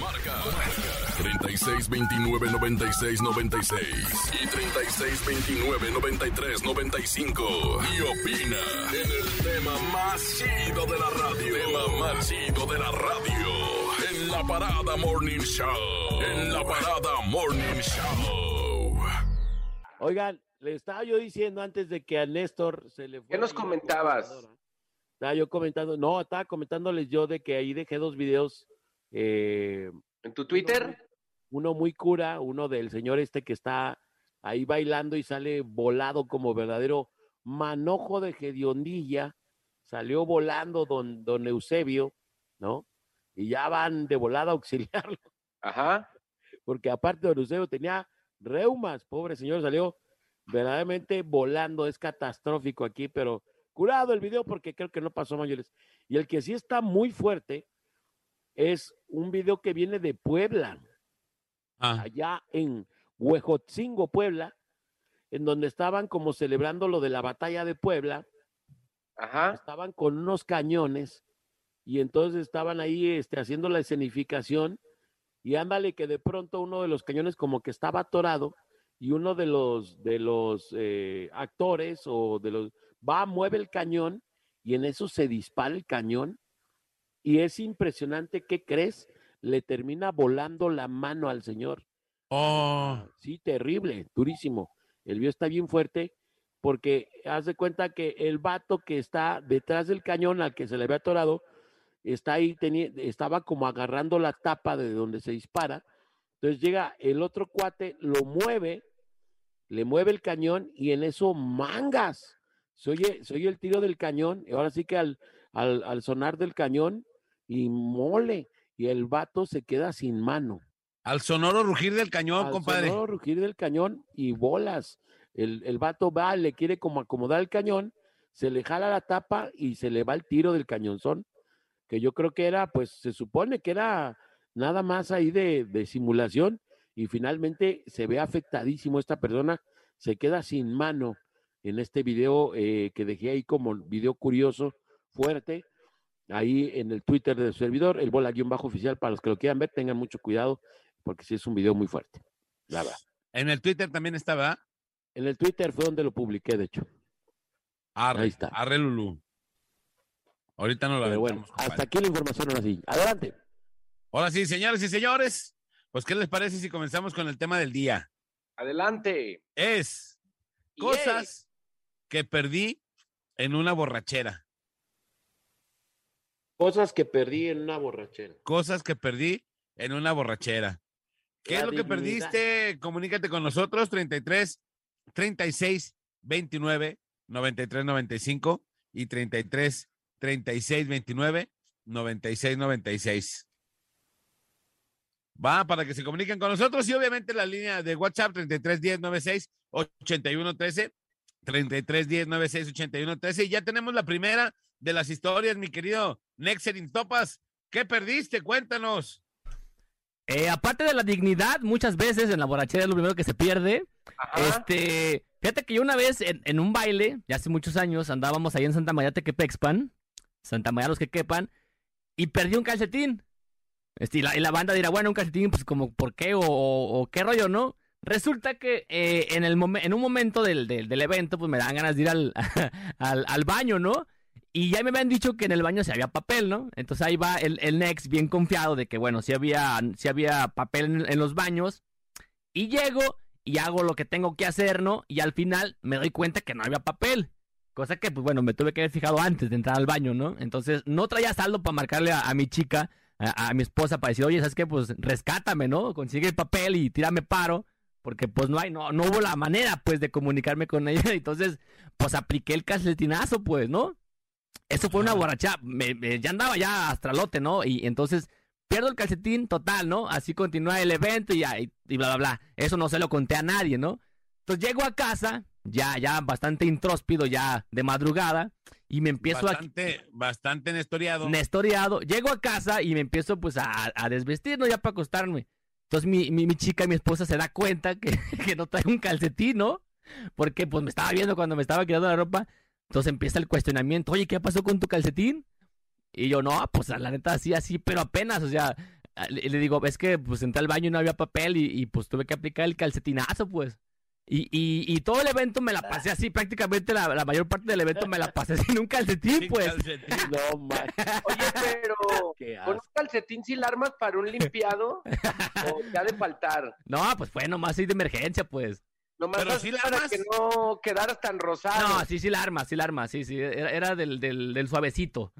Marca 36299696 y 36299395 y opina en el tema más chido de la radio. Tema más chido de la radio. En la parada Morning Show. En la parada Morning Show. Oigan, le estaba yo diciendo antes de que a Néstor se le fue. ¿Qué nos comentabas? Estaba yo comentando, no, estaba comentándoles yo de que ahí dejé dos videos. Eh, ¿En tu Twitter? Uno, muy cura, uno del señor este que está ahí bailando y sale volado como verdadero manojo de Gediondilla. Salió volando don, don Eusebio, ¿no? Y ya van de volada a auxiliarlo. Ajá. Porque aparte don Eusebio tenía reumas, pobre señor, salió verdaderamente volando, es catastrófico aquí, pero curado el video porque creo que no pasó mayores. Y el que sí está muy fuerte es un video que viene de Puebla, Ah, allá en Huejotzingo, Puebla, en donde estaban como celebrando lo de la batalla de Puebla, Ajá. estaban con unos cañones y entonces estaban ahí este, haciendo la escenificación y ándale que de pronto uno de los cañones como que estaba atorado y uno de los de los eh, actores o de los va mueve el cañón y en eso se dispara el cañón y es impresionante qué crees le termina volando la mano al señor oh, Sí, terrible, durísimo. El video está bien fuerte porque haz de cuenta que el vato que está detrás del cañón al que se le había atorado está ahí, tenía, estaba como agarrando la tapa de donde se dispara. Entonces llega el otro cuate, lo mueve, le mueve el cañón y en eso mangas. Se oye, se oye el tiro del cañón, y ahora sí que al, al, al sonar del cañón y mole, y el vato se queda sin mano al sonoro rugir del cañón, al compadre. sonoro rugir del cañón y bolas. El, el vato va, le quiere como acomodar el cañón, se le jala la tapa y se le va el tiro del cañonzón, que yo creo que era, pues se supone que era nada más ahí de, de simulación y finalmente se ve afectadísimo esta persona, se queda sin mano en este video eh, que dejé ahí como video curioso, fuerte, ahí en el Twitter del servidor, el bola guion bajo oficial, para los que lo quieran ver, tengan mucho cuidado, porque sí es un video muy fuerte, la verdad. En el Twitter también estaba. En el Twitter fue donde lo publiqué, de hecho. Arre, Ahí está. Arre Lulú. Ahorita no lo Pero bueno, hasta aquí la información ahora sí. Adelante. Ahora sí, señores y señores, pues ¿qué les parece si comenzamos con el tema del día? Adelante. Es cosas que perdí en una borrachera. Cosas que perdí en una borrachera. Cosas que perdí en una borrachera. ¿Qué La es lo que dignidad. perdiste? Comunícate con nosotros, 33 36 29 93 95 y 33 36 29 96 96. Va para que se comuniquen con nosotros y obviamente la línea de WhatsApp 33 10 96 81 13 33 10 96 81 13 y ya tenemos la primera de las historias, mi querido Nexerin Topas. ¿Qué perdiste? Cuéntanos. Eh, aparte de la dignidad, muchas veces en la borrachera es lo primero que se pierde. Ajá. Este, fíjate que yo una vez en, en un baile, ya hace muchos años, andábamos ahí en Santa María Tequepexpan, Santa María los que quepan, y perdí un calcetín. Este, y, la, y la banda dirá, bueno, un calcetín, pues como, ¿por qué? O, o- o qué rollo, ¿no? Resulta que eh, en, el momen- en un momento del, del, del evento, pues me dan ganas de ir al, al, al baño, ¿no? Y ya me habían dicho que en el baño sí había papel, ¿no? Entonces ahí va el, el bien confiado de que, bueno, sí había, sí había papel en, en los baños. Y llego y hago lo que tengo que hacer, ¿no? Y al final me doy cuenta que no había papel. Cosa que, pues bueno, me tuve que haber fijado antes de entrar al baño, ¿no? Entonces no traía saldo para marcarle a, mi chica, a, a mi esposa, para decir, oye, ¿sabes qué? Pues rescátame, ¿no? Consigue el papel y tírame paro. Porque pues no hay, no, no hubo la manera, pues, de comunicarme con ella. Entonces, pues apliqué el calcetinazo, pues, ¿no? Eso fue una borracha, me, me- ya andaba ya astralote, ¿no? Y entonces pierdo el calcetín total, ¿no? Así continúa el evento y, y, y bla, bla, bla. Eso no se lo conté a nadie, ¿no? Entonces llego a casa, ya, ya bastante intróspido, ya de madrugada, y me empiezo a Bastante, bastante nestoriado. nestoriado. Llego a casa y me empiezo pues a, a desvestir, ¿no? Ya para acostarme. Entonces mi, mi, mi chica, mi esposa se da cuenta que, que no traigo un calcetín, ¿no? Porque pues me estaba viendo cuando me estaba quitando la ropa. Entonces empieza el cuestionamiento, oye, ¿qué pasó con tu calcetín? Y yo, no, pues la neta así, así, pero apenas, o sea, ah, le, le digo, es que pues entré al baño y no había papel y, y, pues tuve que aplicar el calcetinazo, pues. Y, y, y todo el evento me la pasé así, prácticamente la, la mayor parte del evento me la pasé sin un calcetín, Sin pues. calcetín. No, man. Oye, pero con un calcetín la armas para un limpiado o te ha de faltar. No, pues fue nomás así de emergencia, pues. Nomás Pero sí la para armas. que no quedaras tan rosado. No, sí, sí la arma, sí la arma, sí, sí. Era, era del, del, del suavecito.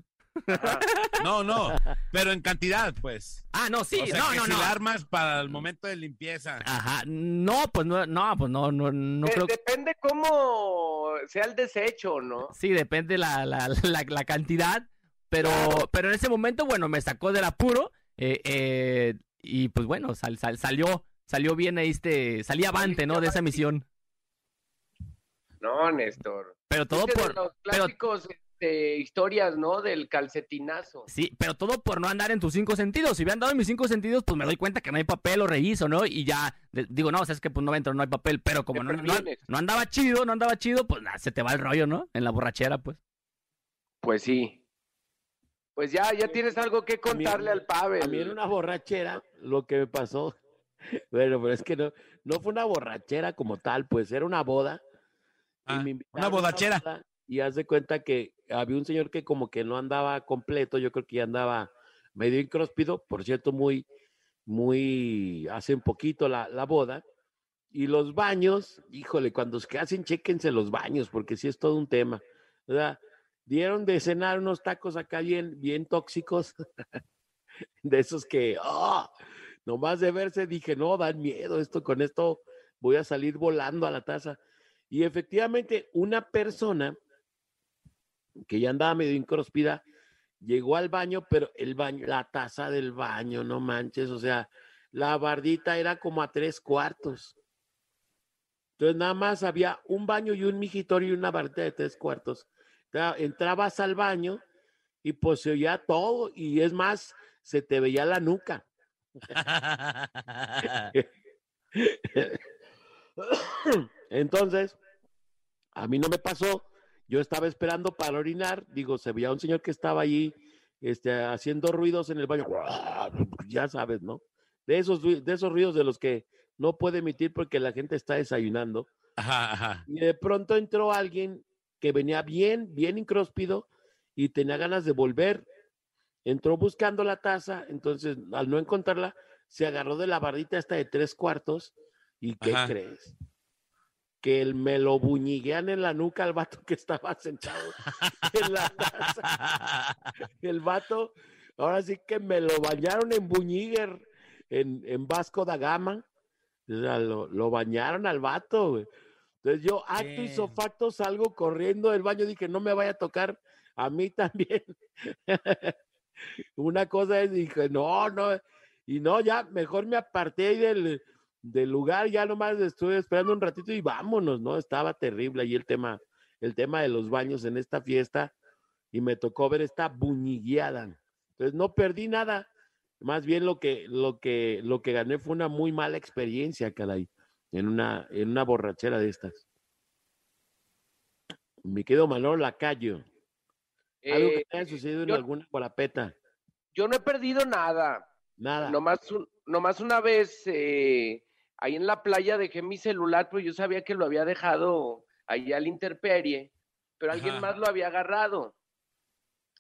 Ajá. No, no, pero en cantidad, pues. Ah, no, sí, o sea, no, que no, si no. la armas para el momento de limpieza. Ajá, no, pues no, no, pues no, no, no De- creo que... Depende cómo sea el desecho, ¿no? Sí, depende la, la, la, la cantidad, pero, pero en ese momento, bueno, me sacó del apuro eh, eh, y pues bueno, sal- sal- salió, salió bien ahí este, salí avante, ¿no? De esa misión. No, Néstor. Pero todo Este de por, los pero- clásicos este, historias, ¿no? Del calcetinazo. sí, pero todo por no andar en tus cinco sentidos. Si hubieran dado en mis cinco sentidos, pues me doy cuenta que no hay papel o reviso, ¿no? Y ya, digo, no, o sea, es que pues no entro, no hay papel, pero como no, no, andaba chido, no andaba chido, pues nada, se te va el rollo, ¿no? En la borrachera, pues. Pues sí. Pues ya, ya tienes algo que A mí- contarle al Pavel. A mí en una borrachera, lo que me pasó, bueno, pero es que no, no fue una borrachera como tal, pues era una boda. y Ah, una bodachera. boda, Y haz de cuenta que había un señor que como que no andaba completo, yo creo que ya andaba medio incróspido, por cierto, muy, muy, hace un poquito la, la boda. Y los baños, híjole, cuando se hacen, chéquense los baños, porque sí es todo un tema. ¿verdad? Dieron de cenar unos tacos acá bien, bien tóxicos, de esos que, ¡ah! Nomás de verse dije, no, dan miedo, esto con esto voy a salir volando a la taza. Y efectivamente, una persona que ya andaba medio incróspida, llegó al baño, pero el baño, la taza del baño, no manches, o sea, la bardita era como a tres cuartos. Entonces nada más había un baño y un migitorio y una bardita de tres cuartos. Entra- Entrabas al baño y pues se oía todo y es más, se te veía la nuca. Entonces, a mí no me pasó. Yo estaba esperando para orinar. Digo, se veía un señor que estaba allí este, haciendo ruidos en el baño. Ya sabes, ¿no? De esos, de esos ruidos de los que no puede emitir porque la gente está desayunando. Ajá, ajá. Y de pronto entró alguien que venía bien, bien incróspido y tenía ganas de volver. Entró buscando la taza, entonces al no encontrarla, se agarró de la bardita esta de tres cuartos. ¿Y qué Ajá. crees? Que el, me lo buñiguean en la nuca al vato que estaba sentado en la taza. El vato, ahora sí que me lo bañaron en buñiguer, en, en Vasco da Gama. O sea, lo, lo bañaron al vato, güey. Entonces yo, acto y ¿Qué? facto, salgo corriendo del baño, dije, no me vaya a tocar a mí también. Una cosa es, dije, no, no, y no, ya, mejor me aparté ahí del, del lugar, ya nomás estuve esperando un ratito y vámonos, ¿no? Estaba terrible ahí el tema, el tema de los baños en esta fiesta y me tocó ver esta buñigueada. Entonces no perdí nada, más bien lo que, lo que, lo que gané fue una muy mala experiencia, caray, en una, en una borrachera de estas. Me quedo Manolo Lacayo. Algo que Eh, te haya sucedido en alguna guarapeta. Yo no he perdido nada. Nada. Nomás, un- nomás una vez eh, ahí en la playa dejé mi celular, pero yo sabía que lo había dejado ahí al interperie, pero alguien Ajá. más lo había agarrado.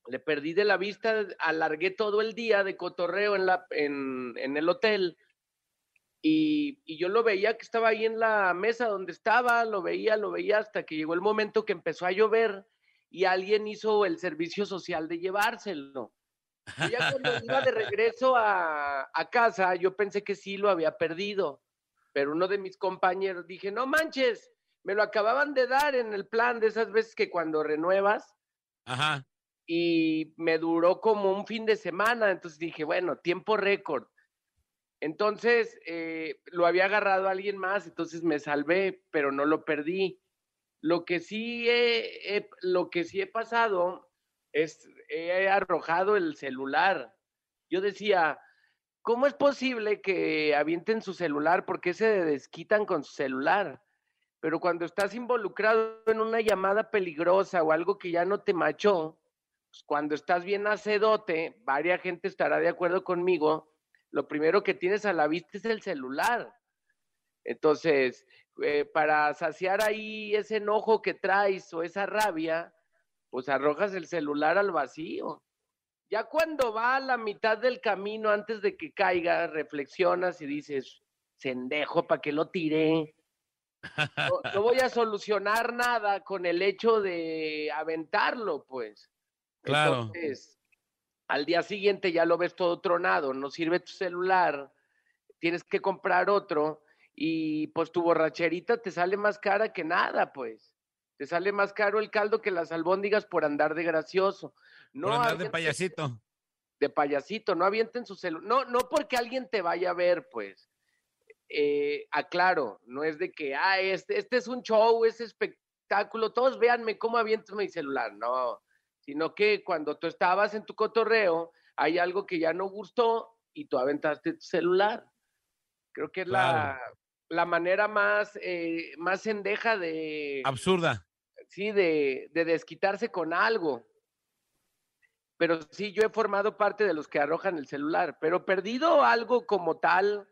Le perdí de la vista, alargué todo el día de cotorreo en, la, en, en el hotel y, y yo lo veía que estaba ahí en la mesa donde estaba, lo veía, lo veía hasta que llegó el momento que empezó a llover y alguien hizo el servicio social de llevárselo. Yo ya cuando iba de regreso a, a casa, yo pensé que sí lo había perdido, pero uno de mis compañeros dije, no manches, me lo acababan de dar en el plan de esas veces que cuando renuevas Ajá. y me duró como un fin de semana, entonces dije, bueno, tiempo récord. Entonces eh, lo había agarrado alguien más, entonces me salvé, pero no lo perdí. Lo que sí he, he- lo que sí he pasado es he arrojado el celular. Yo decía, ¿cómo es posible que avienten su celular? ¿Por qué se desquitan con su celular? Pero cuando estás involucrado en una llamada peligrosa o algo que ya no te machó, pues, cuando estás bien acedote, varia gente estará de acuerdo conmigo, lo primero que tienes a la vista es el celular. Entonces, eh, para saciar ahí ese enojo que traes o esa rabia, pues arrojas el celular al vacío. Ya cuando va a la mitad del camino antes de que caiga, reflexionas y dices, sendejo, ¿para qué lo tiré? No, no voy a solucionar nada con el hecho de aventarlo, pues. Claro. Entonces, al día siguiente ya lo ves todo tronado, no sirve tu celular, tienes que comprar otro y pues tu borracherita te sale más cara que nada, pues. Te sale más caro el caldo que las albóndigas por andar de gracioso. No Por andar de payasito. de payasito, no avienten su celular. No, no porque alguien te vaya a ver, pues. Eh, aclaro, no es de que, ah, este, este es un show, es espectáculo, todos véanme cómo aviento mi celular. No, sino que cuando tú estabas en tu cotorreo, hay algo que ya no gustó y tú aventaste tu celular. Creo que es la, la manera más, eh, más endeja de Absurda. Sí, de, de desquitarse con algo. Pero sí, yo he formado parte de los que arrojan el celular, pero perdido algo como tal,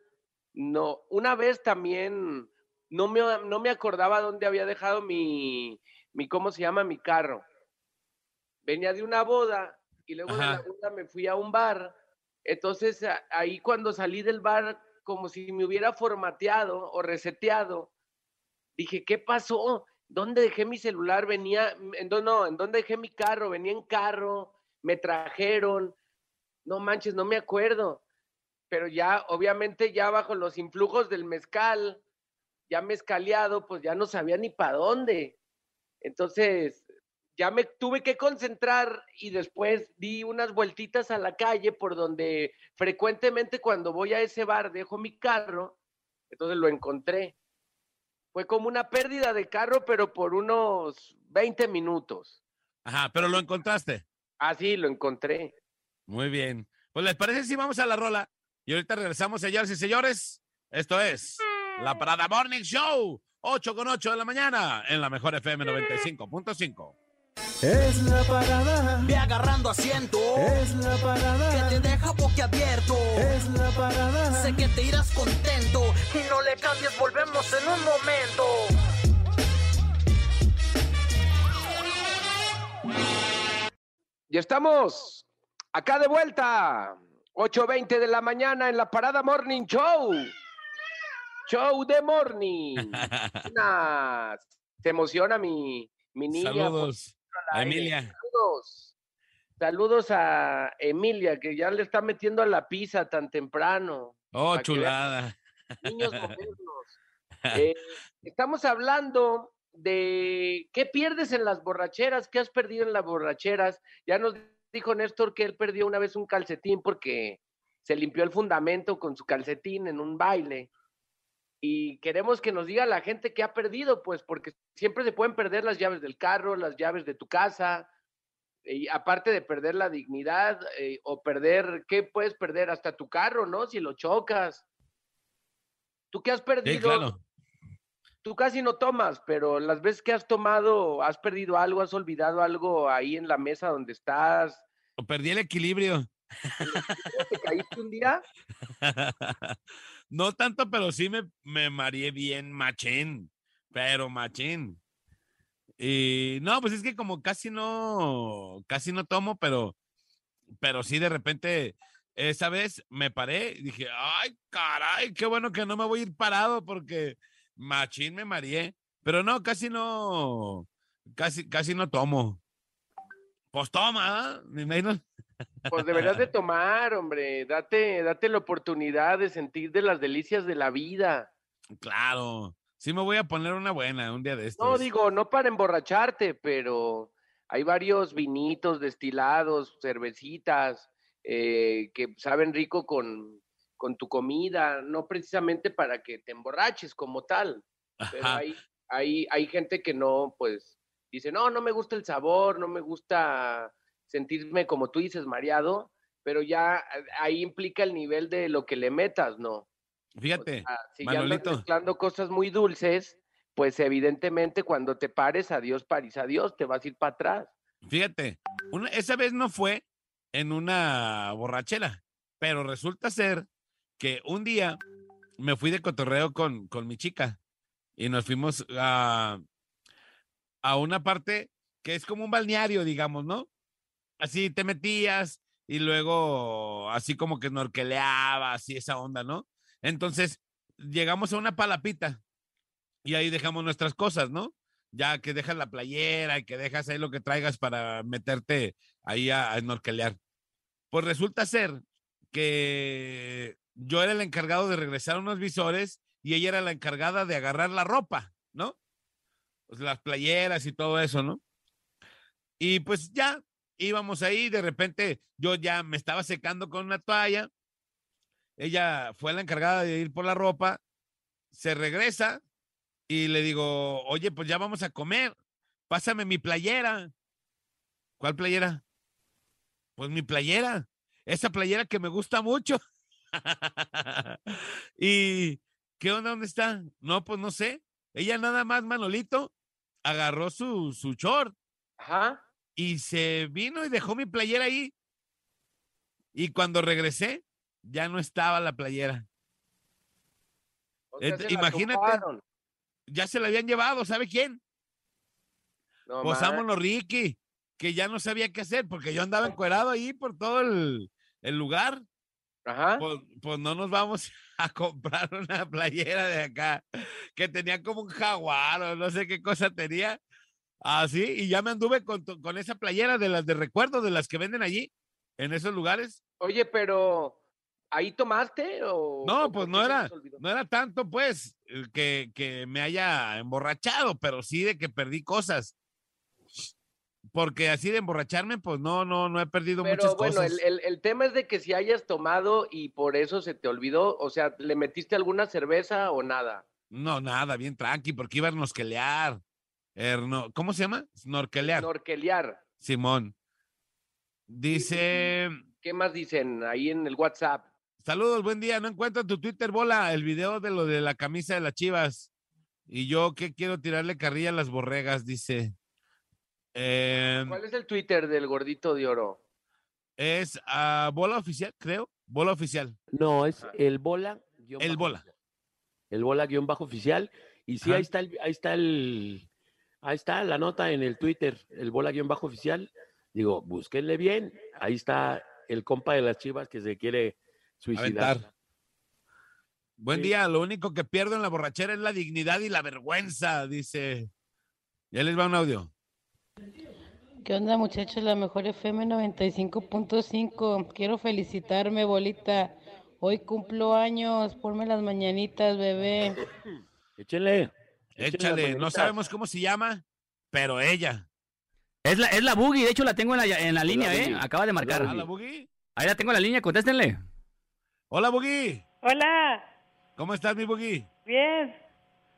no. Una vez también no me, no me acordaba dónde había dejado mi, mi, ¿cómo se llama? Mi carro. Venía de una boda y luego de la boda me fui a un bar. Entonces ahí cuando salí del bar, como si me hubiera formateado o reseteado, dije, ¿qué pasó? ¿Dónde dejé mi celular? Venía, en no, ¿en dónde dejé mi carro? Venía en carro, me trajeron. No manches, no me acuerdo. Pero ya, obviamente, ya bajo los influjos del mezcal, ya mezcaleado, pues ya no sabía ni para dónde. Entonces, ya me tuve que concentrar y después di unas vueltitas a la calle por donde frecuentemente cuando voy a ese bar dejo mi carro, entonces lo encontré. Fue como una pérdida de carro, pero por unos 20 minutos. Ajá, pero lo encontraste. Así lo encontré. Muy bien. Pues les parece si vamos a la rola y ahorita regresamos, señores y señores. Esto es la Parada Morning Show, 8 con 8 de la mañana en la mejor FM 95.5. Es la parada, Ve agarrando asiento. es la Que parada, te deja boquiabierto. es la parada. Sé que te irás contento. Y no le cambies, volvemos en un momento. Y estamos acá de vuelta. 8.20 de la mañana en la Parada Morning Show. Show de Morning. Se emociona mi, mi niña. Saludos, aire. Emilia. Saludos. Saludos a Emilia, que ya le está metiendo a la pizza tan temprano. Oh, chulada. Niños modernos. Eh, estamos hablando de qué pierdes en las borracheras, qué has perdido en las borracheras. Ya nos dijo Néstor que él perdió una vez un calcetín porque se limpió el fundamento con su calcetín en un baile. Y queremos que nos diga la gente qué ha perdido, pues, porque siempre se pueden perder las llaves del carro, las llaves de tu casa, y aparte de perder la dignidad eh, o perder, ¿qué puedes perder? Hasta tu carro, ¿no? Si lo chocas. ¿Tú qué has Sí, perdido? claro. Tú casi no tomas, pero las veces que has tomado, has perdido algo, has olvidado algo ahí en la mesa donde estás. O Perdí el equilibrio. ¿Te caíste un día? no tanto, pero sí me, me mareé bien machín, pero machín. Y no, pues es que como casi no, casi no tomo, pero, pero sí de repente, esa vez me paré y dije, ay, caray, qué bueno que no me voy a ir parado porque machín me mareé. Pero no, casi no, casi, casi no tomo. Pues toma, ¿ah? Pues deberías de tomar, hombre. Date, date la oportunidad de sentir de las delicias de la vida. Claro, sí me voy a poner una buena un día de estos. No digo, no para emborracharte, pero hay varios vinitos destilados, cervecitas, eh, que saben rico con, con tu comida, no precisamente para que te emborraches como tal, pero hay, hay, hay gente que no, pues, dice, no, no me gusta el sabor, no me gusta sentirme, como tú dices, mareado, pero ya eh, ahí implica el nivel de lo que le metas, ¿no? O Fíjate, sea, si ya andas mezclando cosas muy dulces, pues evidentemente cuando te pares, adiós, París, adiós, te vas a ir para atrás. fíjate, una- esa vez no fue en una borrachera, pero resulta ser que un día me fui de cotorreo con, con mi chica y nos fuimos a, a una parte que es como un balneario, digamos, ¿no? Así te metías y luego así como que norqueleabas y esa onda, ¿no? Entonces llegamos a una palapita y ahí dejamos nuestras cosas, ¿no? Ya que dejas la playera y que dejas ahí lo que traigas para meterte ahí a, a. Pues resulta ser que yo era el encargado de regresar unos visores y ella era la encargada de agarrar la ropa, ¿no? Pues las playeras y todo eso, ¿no? Y pues ya íbamos ahí, de repente yo ya me estaba secando con una toalla, ella fue la encargada de ir por la ropa, se regresa y le digo, oye, pues ya vamos a comer, pásame mi playera. ¿Cuál playera? Pues mi playera, esa playera que me gusta mucho. y, ¿qué onda? ¿Dónde está? No, pues no sé. Ella nada más, Manolito, agarró su, su short Ajá. Y se vino y dejó mi playera ahí. Y cuando regresé, ya no estaba la playera. O sea, imagínate. tomaron. Ya se la habían llevado, ¿sabe quién? No Pues más. vámonos, Ricky, que ya no sabía qué hacer porque yo andaba encuerado ahí por todo el, el lugar. Ajá. Pues, pues no nos vamos a comprar una playera de acá que tenía como un jaguar o no sé qué cosa tenía. Así, y ya me anduve con, con esa playera de las de recuerdo, de las que venden allí, en esos lugares. Oye, pero ¿ahí tomaste o No, pues no era, no era tanto, pues, que, que me haya emborrachado, pero sí de que perdí cosas. Porque así de emborracharme, pues no, no, no he perdido Pero muchas bueno, cosas. el, el- el tema es de que si hayas tomado y por eso se te olvidó, o sea, ¿le metiste alguna cerveza o nada? No, nada, bien tranqui, porque iba a snorkelear. Erno- ¿Cómo se llama? Snorkelear. Norquelear. Simón. Dice, ¿Qué más dicen ahí en el WhatsApp? saludos, buen día. No encuentro en tu Twitter, bola, el video de lo de la camisa de las chivas. Y yo que quiero tirarle carrilla a las borregas, dice. Em, ¿Cuál es el Twitter del gordito de oro? es ah, bola oficial, creo. Bola oficial. No, es el bola. guion El bajo bola. oficial. El bola guion bajo oficial. Y sí, Ajá. ahí está el, ahí está el, ahí está la nota en el Twitter, el bola guion bajo oficial. Digo, búsquenle bien. Ahí está el compa de las chivas que se quiere suicidar. Aventar. Buen Sí. día, lo único que pierdo en la borrachera es la dignidad y la vergüenza, dice. Ya les va un audio. ¿Qué onda muchachos? La mejor FM 95.5. Quiero felicitarme, bolita. Hoy cumplo años. Ponme las mañanitas, bebé. Échenle. Échale, no sabemos cómo se llama, pero ella. Es la, es la Boogie, de hecho la tengo en la, en la línea, ¿eh? Boogie. Acaba de marcar. Hola, Buggy. Ahí la tengo en la línea, contéstenle. Hola, Buggy. Hola, ¿Cómo estás, mi Buggy? bien,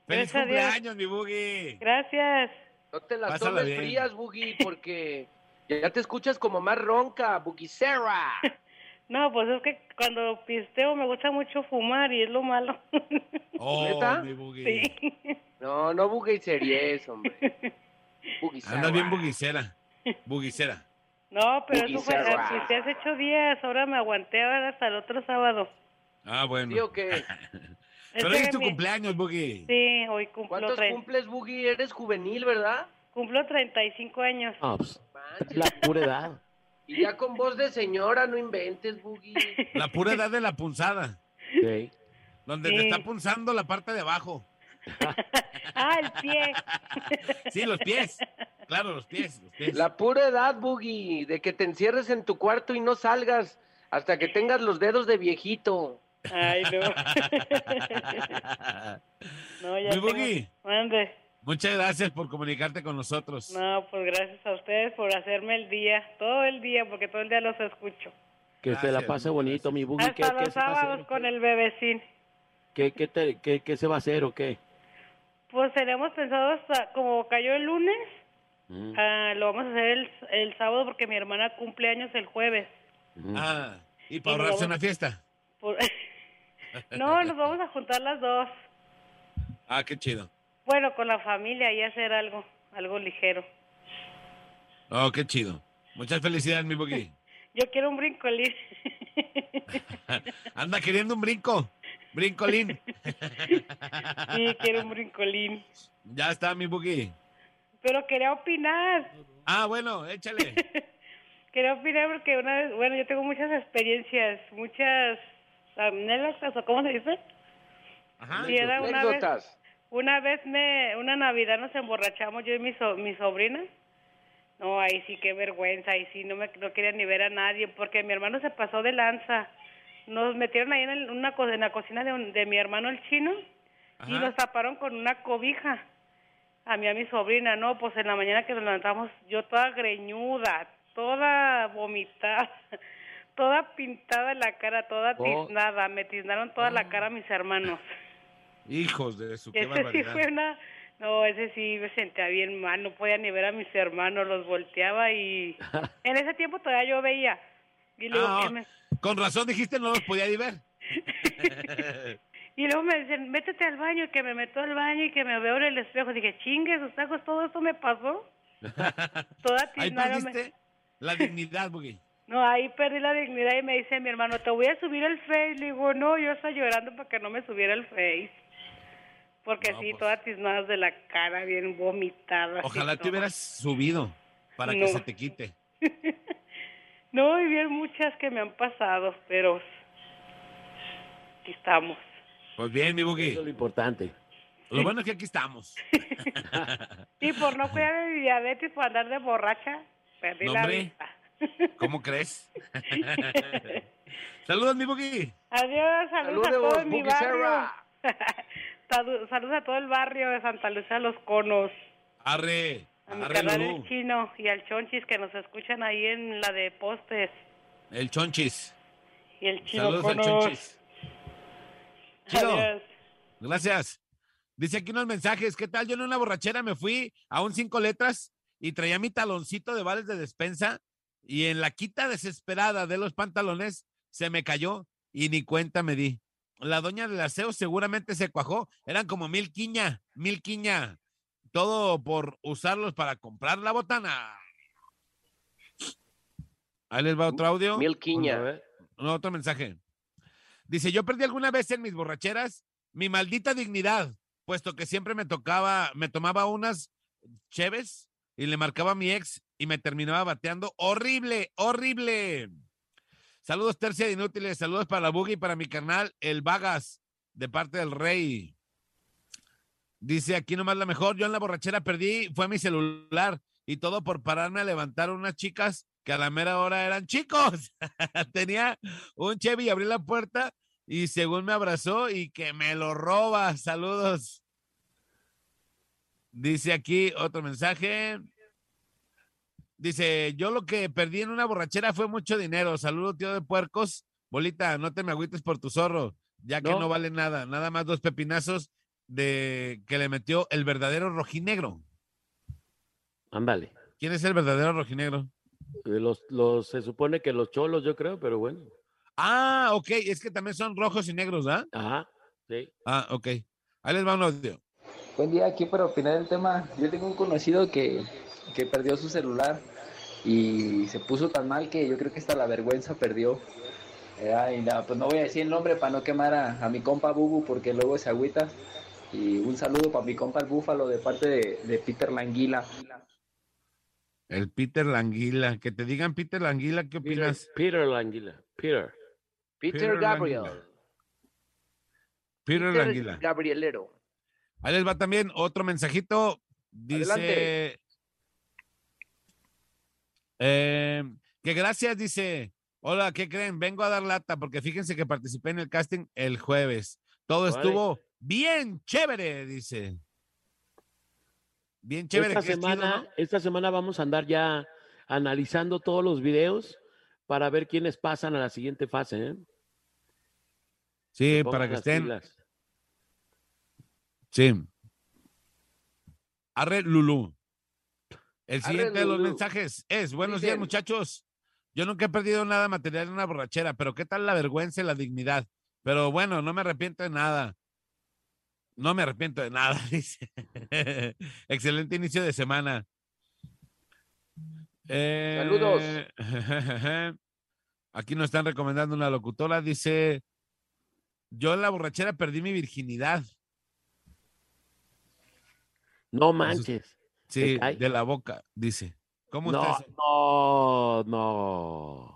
Feliz Gracias cumpleaños, mi Buggy. gracias. No te las Pásala tomes bien. frías, Boogie, porque ya te escuchas como más ronca, Serra. No, pues es que cuando pisteo me gusta mucho fumar y es lo malo. Oh, ¿Neta? mi Buggy. sí. No, no Boogie series, hombre. Boogie Andas bien buguicera. Buguicera. No, pero eso fue, pisté hace ocho días, ahora me aguanté ahora hasta el otro sábado. Ah, bueno. ¿Sí o qué? Pero Es tu mi- cumpleaños, Buggy. Sí, hoy cumplo, ¿Cuántos tre- cumples, Boogie? Eres juvenil, ¿verdad? cumplo 35 años. No, pues, la pura edad. Y ya con voz de señora, no inventes, Boogie. La pura edad de la punzada. Sí. Donde Sí. te está punzando la parte de abajo. ah, el pie. Sí, los pies. Claro, los pies. Los pies. La pura edad, Boogie, de que te encierres en tu cuarto y no salgas hasta que tengas los dedos de viejito. Ay, no. no, ya mi tengo- Buggy, Mande. Muchas gracias por comunicarte con nosotros. No, pues gracias a ustedes por hacerme el día, todo el día, porque todo el día los escucho. Que se la Gracias, pase bonito, gracias. mi buggy. ¿Qué, Hasta qué los hacer, sábados con qué? el bebecín. ¿Qué, qué, te- qué- qué se va a hacer o qué? Pues tenemos pensado, hasta, como cayó el lunes, Mm, ah, lo vamos a hacer el, el sábado porque mi hermana cumple años el jueves. mm. Ah, y para Y ahorrarse una fiesta. Por- no, nos vamos a juntar las dos. Ah, qué chido. Bueno, con la familia y hacer algo, algo ligero. Oh, qué chido. Muchas felicidades, mi Buggy. Yo quiero un brincolín. Anda queriendo un brinco. Brincolín. Sí, quiero un brincolín. Ya está mi Buki. Pero quería opinar. Ah, bueno, échale. Quería opinar porque una vez, bueno, yo tengo muchas experiencias, muchas anécdotas, o cómo se dice. Ajá. Sí, era una vez. Una vez me, una Navidad nos emborrachamos yo y mi, so- mi sobrina. No, ahí sí, qué vergüenza, ahí sí, no me no quería ni ver a nadie, porque mi hermano se pasó de lanza. Nos metieron ahí en, el- una, en la cocina de, un- de mi hermano el chino y nos taparon con una cobija. A mí, a mi sobrina, no, pues en la mañana que nos levantamos, yo toda greñuda, toda vomitada, toda pintada en la cara, toda Oh. tiznada, me tiznaron toda la cara mis hermanos. Hijos de su, qué Ese sí barbaridad. fue una, no, ese sí me sentía bien mal, no podía ni ver a mis hermanos, los volteaba y en ese tiempo todavía yo veía. Y luego, Ah, me, Con razón dijiste no los podía ni ver. y luego me dicen, métete al baño, y que me meto al baño y que me veo en el espejo. Dije, chingue, sus tacos, todo esto me pasó. Toda Ahí me- perdiste la dignidad, Buki. No, ahí perdí la dignidad y me dice mi hermano, te voy a subir el Face. Le digo, no, yo estaba llorando para que no me subiera el Face. Porque No, sí, pues. toda tiznada de la cara, bien vomitada. así Ojalá te hubieras subido para No. que se te quite. No, y bien muchas que me han pasado, pero aquí estamos. Pues bien, mi Buki. Eso es lo importante. Lo bueno es que aquí estamos. Y por no cuidar de mi diabetes, por andar de borracha, perdí la vista. ¿Cómo crees? Saludos, mi Buki. Adiós, saludos a Saludos, todo mi Buki barrio. Saludos a todo el barrio de Santa Lucía Los Conos. Arre. A mi Arre, canal. El Chino y al Chonchis que nos escuchan ahí en la de postes. El chonchis. Y el Chino Saludos al Conos. chonchis. Chido. Adiós. Gracias. Dice aquí unos mensajes. ¿Qué tal? Yo en una borrachera me fui a un cinco letras y traía mi taloncito de vales de despensa y en la quita desesperada de los pantalones se me cayó y ni cuenta me di. La doña del aseo seguramente se cuajó. Eran como mil quiña, mil quiña. Todo por usarlos para comprar la botana. Ahí les va otro audio. A Milquiña. ver. No, otro mensaje. Dice, yo perdí alguna vez en mis borracheras mi maldita dignidad, puesto que siempre me tocaba, me tomaba unas cheves y le marcaba a mi ex y me terminaba bateando. Horrible, horrible. Saludos, tercia de inútiles. Saludos para la Boogie y para mi carnal, el Vagas, de parte del Rey. Dice aquí nomás la mejor. Yo en la borrachera perdí, fue mi celular y todo por pararme a levantar unas chicas que a la mera hora eran chicos. Tenía un Chevy y abrí la puerta y según me abrazó y que me lo roba. Saludos. Dice aquí otro mensaje. Dice, yo lo que perdí en una borrachera fue mucho dinero. Saludos, tío de puercos. Bolita, no te me agüites por tu zorro, ya que No. no, vale nada. Nada más dos pepinazos de que le metió el verdadero rojinegro. Ándale. ¿Quién es el verdadero rojinegro? Eh, Los, los, se supone que los cholos, yo creo, pero bueno. Ah, ok, es que también son rojos y negros, ¿ah? Ajá. Sí. Ah, ok. Ahí les va un audio. Buen día, aquí para opinar del tema. Yo tengo un conocido que, que perdió su celular y se puso tan mal que yo creo que hasta la vergüenza perdió. Eh, ay, no, pues no voy a decir el nombre para no quemar a, a mi compa Bubu porque luego se agüita. Y un saludo para mi compa el Búfalo de parte de, de Peter Languila. El Peter Languila. Que te digan Peter Languila, ¿qué Peter, opinas? Peter Languila. Peter. Peter, Peter Gabriel. Languila. Peter Peter Languila. Gabrielero. Ahí les va también otro mensajito. Dice Adelante. Eh, que gracias, dice. Hola, ¿qué creen? Vengo a dar lata porque fíjense que participé en el casting el jueves. Todo estuvo bien chévere, dice. Bien chévere. esta, chido, semana, ¿no? esta semana vamos a andar ya analizando todos los videos para ver quiénes pasan a la siguiente fase. ¿eh? Sí, para que estén. pilas. Sí. Arre Lulú. El Arre, siguiente de los mensajes es, buenos días muchachos. Yo nunca he perdido nada material en una borrachera, pero ¿qué tal la vergüenza y la dignidad? Pero bueno, no me arrepiento de nada. No me arrepiento de nada, dice. Excelente inicio de semana. Eh, Saludos. Aquí nos están recomendando una locutora, dice, yo en la borrachera perdí mi virginidad. No manches. Sí, de la boca, dice. ¿Cómo No, no, no.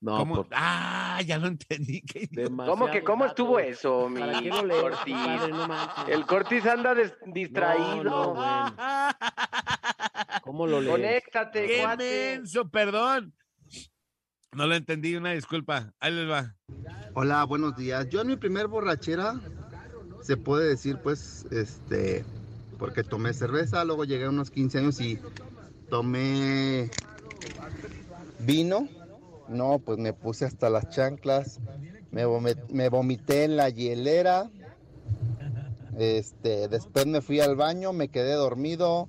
No, ¿Cómo? por- Ah, ya lo entendí. ¿Cómo que cómo estuvo eso, mi ¿Para qué Cortis? No. El Cortis anda des- distraído. No, no, bueno. ¿Cómo lo lees? Conéctate, ¡Qué cuate. menso! Perdón. No lo entendí, una disculpa. Ahí les va. Hola, buenos días. Yo en mi primer borrachera, se puede decir, pues, este, porque tomé cerveza, luego llegué a unos 15 años y tomé vino. No, pues me puse hasta las chanclas, me, vomi- me vomité en la hielera. Este, después me fui al baño, me quedé dormido.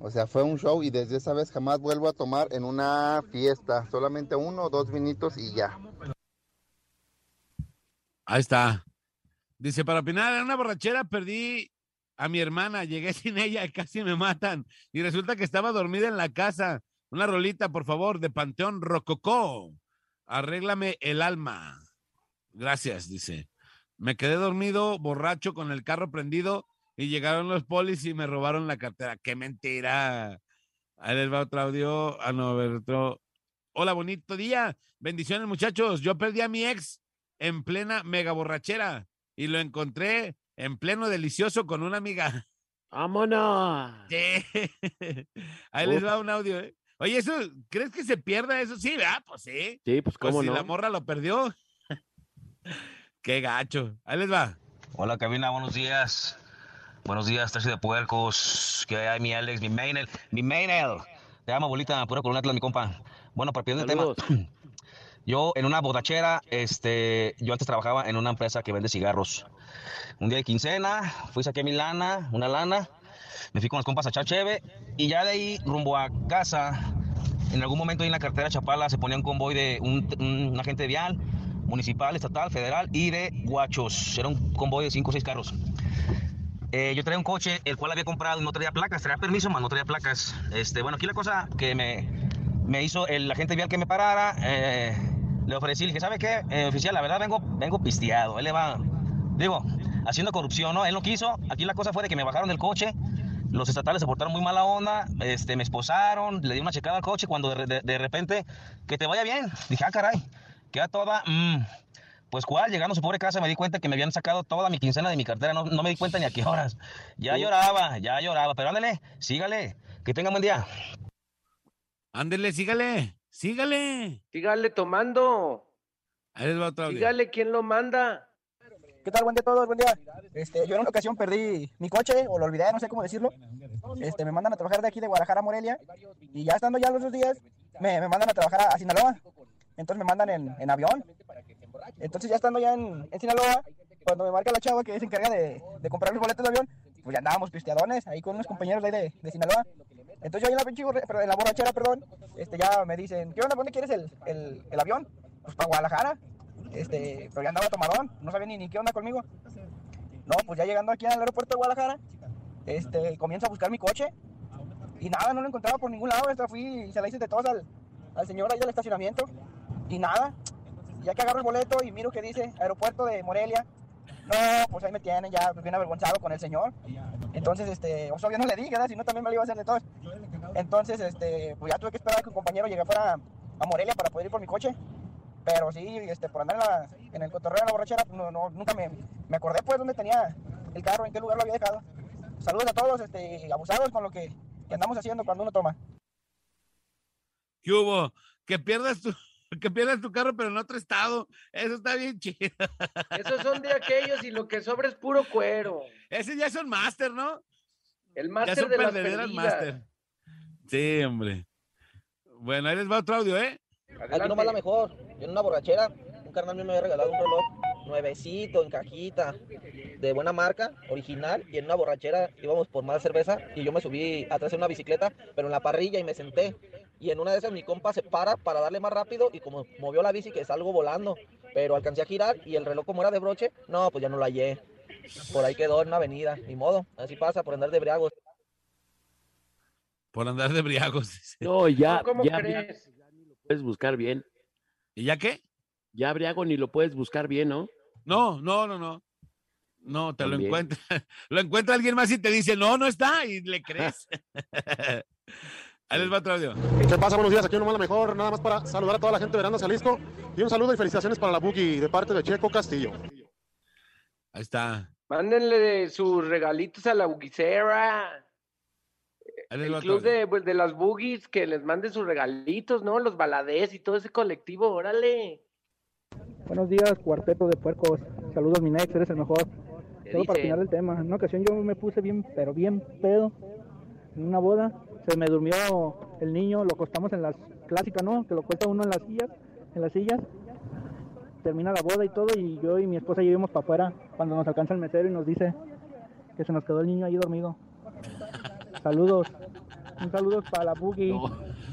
O sea, fue un show y desde esa vez jamás vuelvo a tomar en una fiesta. Solamente uno o dos vinitos y ya. Ahí está. Dice, para opinar, en una borrachera perdí a mi hermana, llegué sin ella y casi me matan. Y resulta que estaba dormida en la casa. Una rolita, por favor, de Panteón Rococó. Arréglame el alma. Gracias, dice. Me quedé dormido, borracho, con el carro prendido y llegaron los polis y me robaron la cartera. ¡Qué mentira! Ahí les va otro audio. Ah, no, otro. Hola, bonito día. Bendiciones, muchachos. Yo perdí a mi ex en plena mega borrachera y lo encontré en pleno delicioso con una amiga. ¡Vámonos! Sí. Ahí les va un audio. ¿eh? Oye, eso, ¿crees que se pierda eso? Sí, ¿verdad? Pues sí. Sí, pues Pues cómo si no. la morra lo perdió. Qué gacho. Ahí les va. Hola, cabina, buenos días. Buenos días, Tercio de Puercos. ¿Qué hay, mi Alex, mi Mainel? Mi Mainel. Te amo, bolita, pura columna mi compa. Bueno, partiendo del tema. Yo en una borrachera, este, yo antes trabajaba en una empresa que vende cigarros. Un día de quincena, fui saqué mi lana, una lana, me fui con los compas a echar cheve y ya de ahí rumbo a casa. En algún momento en la carretera Chapala se ponía un convoy de un, un agente vial, municipal, estatal, federal y de guachos. Era un convoy de cinco o seis carros. Eh, yo traía un coche, el cual había comprado y no traía placas, traía permiso, más no traía placas. Este, bueno, aquí la cosa que me, me hizo el agente vial que me parara, eh, le ofrecí, le dije, ¿sabe qué, eh, oficial? La verdad vengo, vengo pisteado. Él le va, digo, haciendo corrupción, ¿no? Él no quiso. Aquí la cosa fue de que me bajaron del coche. Los estatales se portaron muy mala onda, este, me esposaron, le di una checada al coche cuando de, de- de repente, que te vaya bien. Dije, ah, caray, queda toda... mm, pues cuál, llegando a su pobre casa me di cuenta que me habían sacado toda mi quincena de mi cartera, no, no me di cuenta ni a qué horas. Ya lloraba, ya lloraba, pero ándale, sígale, que tenga buen día. Ándele, sígale, sígale. Sígale tomando. Ahí les va audio. Sígale quién lo manda. ¿Qué tal? Buen día a todos, buen día. Este, yo en una ocasión perdí mi coche, o lo olvidé, no sé cómo decirlo. Este, me mandan a trabajar de aquí de Guadalajara a Morelia, y ya estando ya los dos días, me, me mandan a trabajar a, Sinaloa. Entonces me mandan en, en avión. Entonces ya estando ya en, en Sinaloa, cuando me marca la chava que se encarga de, de comprar los boletos de avión, pues ya andábamos pisteadones ahí con unos compañeros de, ahí de, Sinaloa. Entonces yo ahí en la, pinche en la borrachera, perdón, este, ya me dicen, ¿qué onda? ¿Dónde quieres el, el, el avión? Pues para Guadalajara. Este, pero ya andaba tomadón, no sabía ni, ni qué onda conmigo. No, pues ya llegando aquí al aeropuerto de Guadalajara, este, comienzo a buscar mi coche y nada, no lo encontraba por ningún lado. Hasta fui y se la hice de todos al, al señor ahí del estacionamiento y nada. Ya que agarro el boleto y miro que dice aeropuerto de Morelia, no, pues ahí me tienen ya bien avergonzado con el señor. Entonces, este, pues obvio no le dije. Si no también me lo iba a hacer de todos. Entonces, este, pues ya tuve que esperar a que un compañero llegara fuera a Morelia para poder ir por mi coche. Pero sí, este, por andar en, la- en el cotorreo de la borrachera, pues, no, no, nunca me, me acordé pues dónde tenía el carro, en qué lugar lo había dejado. Saludos a todos, este, abusados con lo que, que andamos haciendo cuando uno toma. ¿Qué hubo? Que pierdas tu, que pierdas tu carro, pero en otro estado. Eso está bien chido. Esos son de aquellos y lo que sobra es puro cuero. Ese ya son máster, ¿no? El máster de las perdidas. máster. Sí, hombre. Bueno, ahí les va otro audio, ¿eh? Aquí nomás la mejor. Yo en una borrachera, un carnal mío me había regalado un reloj nuevecito, en cajita, de buena marca, original, y en una borrachera íbamos por más cerveza y yo me subí atrás de una bicicleta, pero en la parrilla y me senté. Y en una de esas mi compa se para para darle más rápido y como movió la bici que salgo volando, pero alcancé a girar y el reloj como era de broche, no, pues ya no lo hallé. Por ahí quedó en una avenida, ni modo, así pasa por andar de briagos. Por andar de briagos. No, ya, ¿Cómo ya, crees? Puedes buscar bien. ¿Y ya qué? Ya Briago ni lo puedes buscar bien, ¿no? No, no, no, no. No, te lo encuentra. Lo encuentra alguien más y te dice, no, no está, y le crees. Ahí les va otro audio. ¿Qué pasa? Buenos días, aquí nomás la mejor, nada más para saludar a toda la gente de Verano Jalisco y un saludo y felicitaciones para la Buki de parte de Checo Castillo. Ahí está. Mándenle sus regalitos a la buguicera. El club de, pues, de las boogies, que les manden sus regalitos, ¿no? Los baladés y todo ese colectivo, órale. Buenos días, cuarteto de puercos. Saludos, mi nex, eres el mejor. Solo para opinar del tema. En una ocasión yo me puse bien, pero bien pedo en una boda. Se me durmió el niño, lo acostamos en las clásicas, ¿no? Que lo cuesta uno en las sillas, en las sillas. Termina la boda y todo y yo y mi esposa ya íbamos para afuera cuando nos alcanza el mesero y nos dice que se nos quedó el niño ahí dormido. Saludos. Un saludo para la Boogie.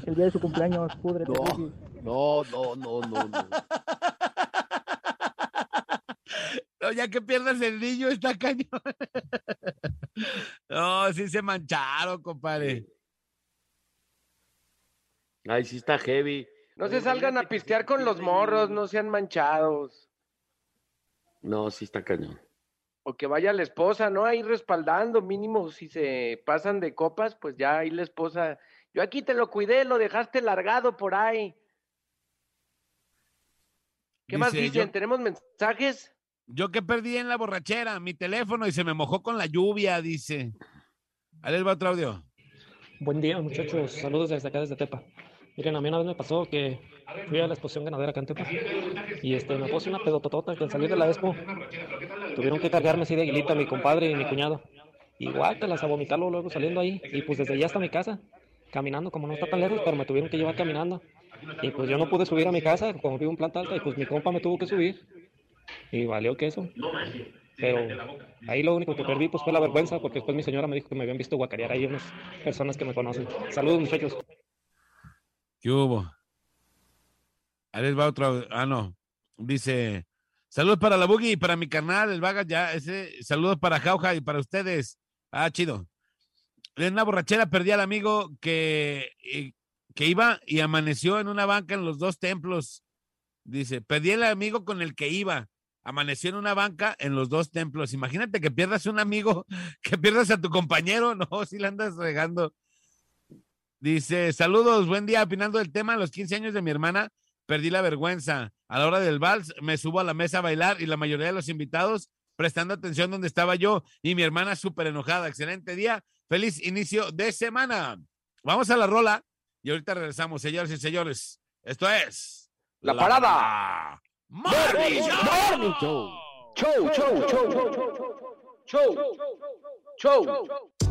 El día de su cumpleaños, púdrete, No. Boogie. No, no, no, no, no. No, ya que pierdas el niño, está cañón. No, sí se mancharon, compadre. Ay, sí está heavy. No se salgan a pistear con los morros, no sean manchados. No, sí está cañón. O que vaya la esposa, ¿no? Ahí respaldando, mínimo, si se pasan de copas, pues ya ahí la esposa. Yo aquí te lo cuidé, lo dejaste largado por ahí. ¿Qué más Dice, dicen? yo- ¿Tenemos mensajes? Yo que perdí en la borrachera mi teléfono y se me mojó con la lluvia, dice. Ahí les va otro audio. Buen día, muchachos. Saludos desde acá, desde Tepa. Miren, a mí una vez me pasó que fui a la exposición ganadera acá en Tepa y este, me puse una pedototota que al salir de la expo tuvieron que cargarme así de aguilita mi compadre y mi cuñado. Igual te las a vomitarlo luego saliendo ahí. Y pues desde allá hasta mi casa, caminando, como no está tan lejos, pero me tuvieron que llevar caminando. Y pues yo no pude subir a mi casa, como vivo en planta alta, y pues mi compa me tuvo que subir. Y valió que eso. Pero ahí lo único que perdí pues fue la vergüenza, porque después mi señora me dijo que me habían visto guacarear ahí unas personas que me conocen. Saludos, muchachos. ¿Qué hubo? Ahí va audio. Ah, no. Dice: Saludos para la Boogie y para mi carnal, el Vaga. Ya, ese. Saludos para Jauja y para ustedes. Ah, chido. En borrachera perdí al amigo que, y- que iba y amaneció en una banca en los dos templos. Dice: Perdí el amigo con el que iba. Amaneció en una banca en los dos templos. Imagínate que pierdas un amigo, que pierdas a tu compañero. No, si le andas regando. Dice, saludos, buen día, opinando del tema, los 15 años de mi hermana, perdí la vergüenza. A la hora del vals, me subo a la mesa a bailar y la mayoría de los invitados prestando atención donde estaba yo y mi hermana súper enojada. Excelente día, feliz inicio de semana. Vamos a la rola y ahorita regresamos, señores y señores. Esto es... La parada. Morning Morning Show. Show, show, show, show, show, show, show.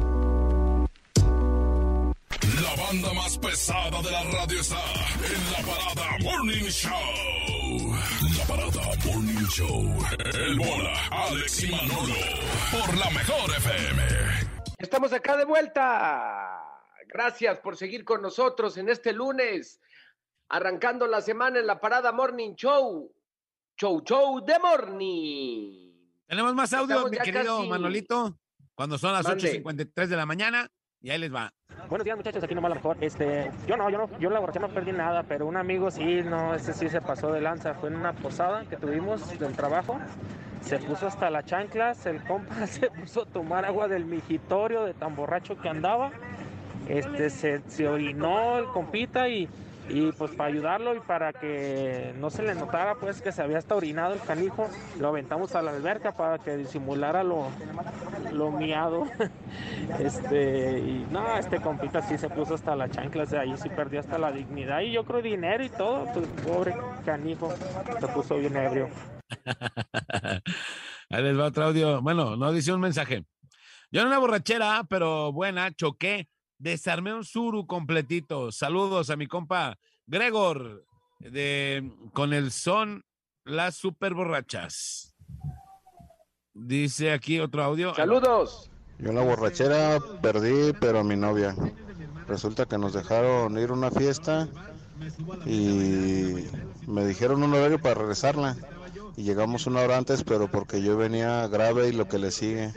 La banda más pesada de la radio está en la parada Morning Show. La parada Morning Show. El bola, Alex y Manolo. Por la mejor FM. Estamos acá de vuelta. Gracias por seguir con nosotros en este lunes, arrancando la semana en la parada Morning Show. Show, show de morning. Tenemos más Estamos mi querido casi- Manolito, cuando son las Mande. 8.53 de la mañana y ahí les va. Buenos días, muchachos. Aquí nomás la mejor. Este, yo no, yo no, yo en la borracha no perdí nada, pero un amigo sí, no, ese sí se pasó de lanza. Fue en una posada que tuvimos del trabajo. Se puso hasta las chanclas, el compa se puso a tomar agua del mijitorio de tan borracho que andaba. Este, se, se orinó el compita y, y pues para ayudarlo y para que no se le notara pues que se había hasta orinado el canijo, lo aventamos a la alberca para que disimulara lo, lo miado. Este, y no, este compita sí se puso hasta las chanclas de ahí, sí perdió hasta la dignidad y yo creo dinero y todo, pues pobre canijo, se puso bien ebrio. Ahí les va otro. Bueno, no dice un mensaje. Yo en una borrachera, pero buena, choqué, desarmé un suru completito. Saludos a mi compa Gregor, de, con el son Las Super Borrachas. Dice aquí otro audio. Saludos. Yo en la borrachera perdí, pero a mi novia. Resulta que nos dejaron ir a una fiesta y me dijeron un horario para regresarla. Y llegamos una hora antes, pero porque yo venía grave y lo que le sigue.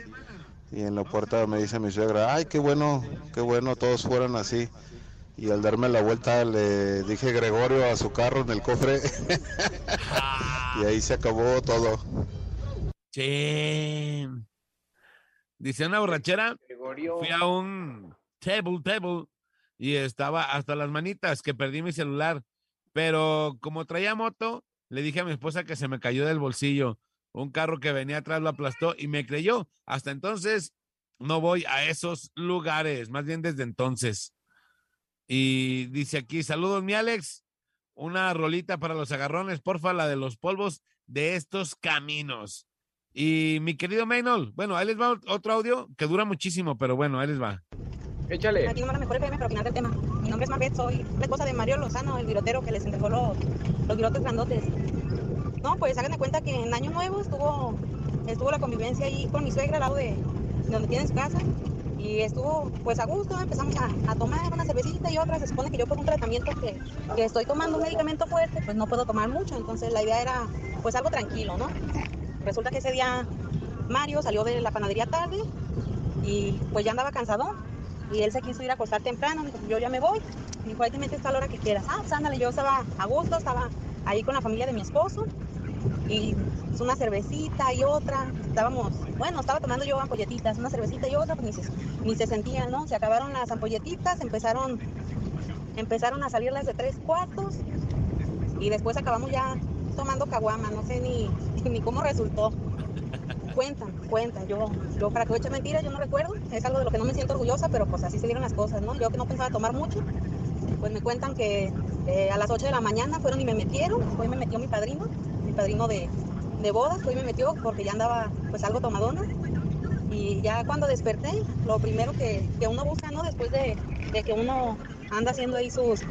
Y en la puerta me dice mi suegra, ay, qué bueno, qué bueno, todos fueran así. y al darme la vuelta le dije Gregorio a su carro en el cofre y ahí se acabó todo. Sí. Dice una borrachera, Gregorio. fui a un table, table, y estaba hasta las manitas que perdí mi celular. Pero como traía moto, le dije a mi esposa que se me cayó del bolsillo. Un carro que venía atrás lo aplastó y me creyó. Hasta entonces no voy a esos lugares, más bien desde entonces. Y dice aquí, saludos mi Alex, una rolita para los agarrones, porfa, la de los polvos de estos caminos. Y mi querido Maynol, bueno, ahí les va otro audio que dura muchísimo, pero bueno, ahí les va. Échale. Aquí nomás la mejor FM, pero al final del tema. Mi nombre es Marbet, soy la esposa de Mario Lozano, el virotero que les entregó los, los virotes grandotes. No, pues hagan de cuenta que en Año Nuevo estuvo, estuvo la convivencia ahí con mi suegra al lado de, de donde tiene su casa. Y estuvo pues a gusto, empezamos a, tomar una cervecita y otra. Se supone que yo por un tratamiento que, que estoy tomando un medicamento fuerte, pues no puedo tomar mucho. Entonces la idea era pues algo tranquilo, ¿no? Resulta que ese día Mario salió de la panadería tarde y pues ya andaba cansado y él se quiso ir a acostar temprano, dijo, yo ya me voy, dijo, ahí te metes a la hora que quieras. Ah, pues yo estaba a gusto, estaba ahí con la familia de mi esposo y una cervecita y otra, estábamos, bueno, estaba tomando yo ampolletitas, una cervecita y otra, pues ni se, ni se sentían, ¿no? Se acabaron las ampolletitas, empezaron, empezaron a salir las de tres cuartos y después acabamos ya tomando caguama, no sé ni, ni cómo resultó. Cuentan, cuentan, yo, yo para que echar mentiras, yo no recuerdo, es algo de lo que no me siento orgullosa, pero pues así se dieron las cosas, ¿no? Yo que no pensaba tomar mucho, pues me cuentan que eh, a las 8 de la mañana fueron y me metieron, hoy me metió mi padrino, padrino de, de bodas, hoy me metió porque ya andaba pues algo tomadona, y ya cuando desperté, lo primero que, que uno busca, ¿no? Después de, de que uno anda haciendo ahí sus,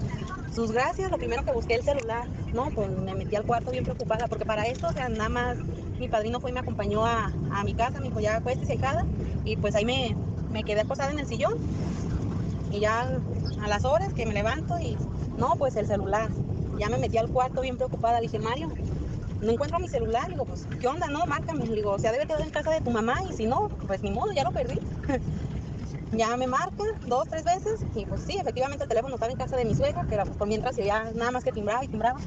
sus gracias, lo primero que busqué el celular, ¿no? Pues me metí al cuarto bien preocupada, porque para esto, o sea, nada más mi padrino fue y me acompañó a, a mi casa, me dijo, ya acuéstese, hijada, y pues ahí me, me quedé acostada en el sillón, y ya a las horas que me levanto y, no, pues el celular, ya me metí al cuarto bien preocupada, dije, Mario, no encuentro mi celular, digo, pues, ¿qué onda? No, márcame, digo, o sea, debe quedar en casa de tu mamá, y si no, pues ni modo, ya lo perdí. ya me marca dos, tres veces y pues sí, efectivamente el teléfono estaba en casa de mi suegra, pero pues por mientras ya nada más que timbraba y timbraba.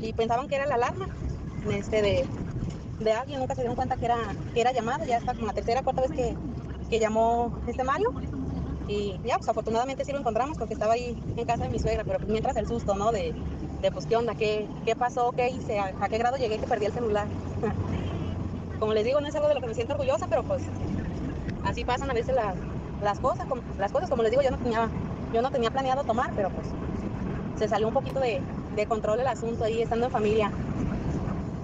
Y pensaban que era la alarma este, de, de alguien, nunca se dieron cuenta que era, que era llamada, ya está como la tercera, cuarta vez que, que llamó este Mario. Y ya, pues afortunadamente sí lo encontramos porque estaba ahí en casa de mi suegra, pero mientras el susto, ¿no? De, de pues qué onda, qué, qué pasó, qué hice, a, a qué grado llegué que perdí el celular. como les digo, no es algo de lo que me siento orgullosa, pero pues así pasan a veces las, las cosas, como, las cosas, como les digo, yo no tenía, yo no tenía planeado tomar, pero pues se salió un poquito de, de control el asunto ahí estando en familia.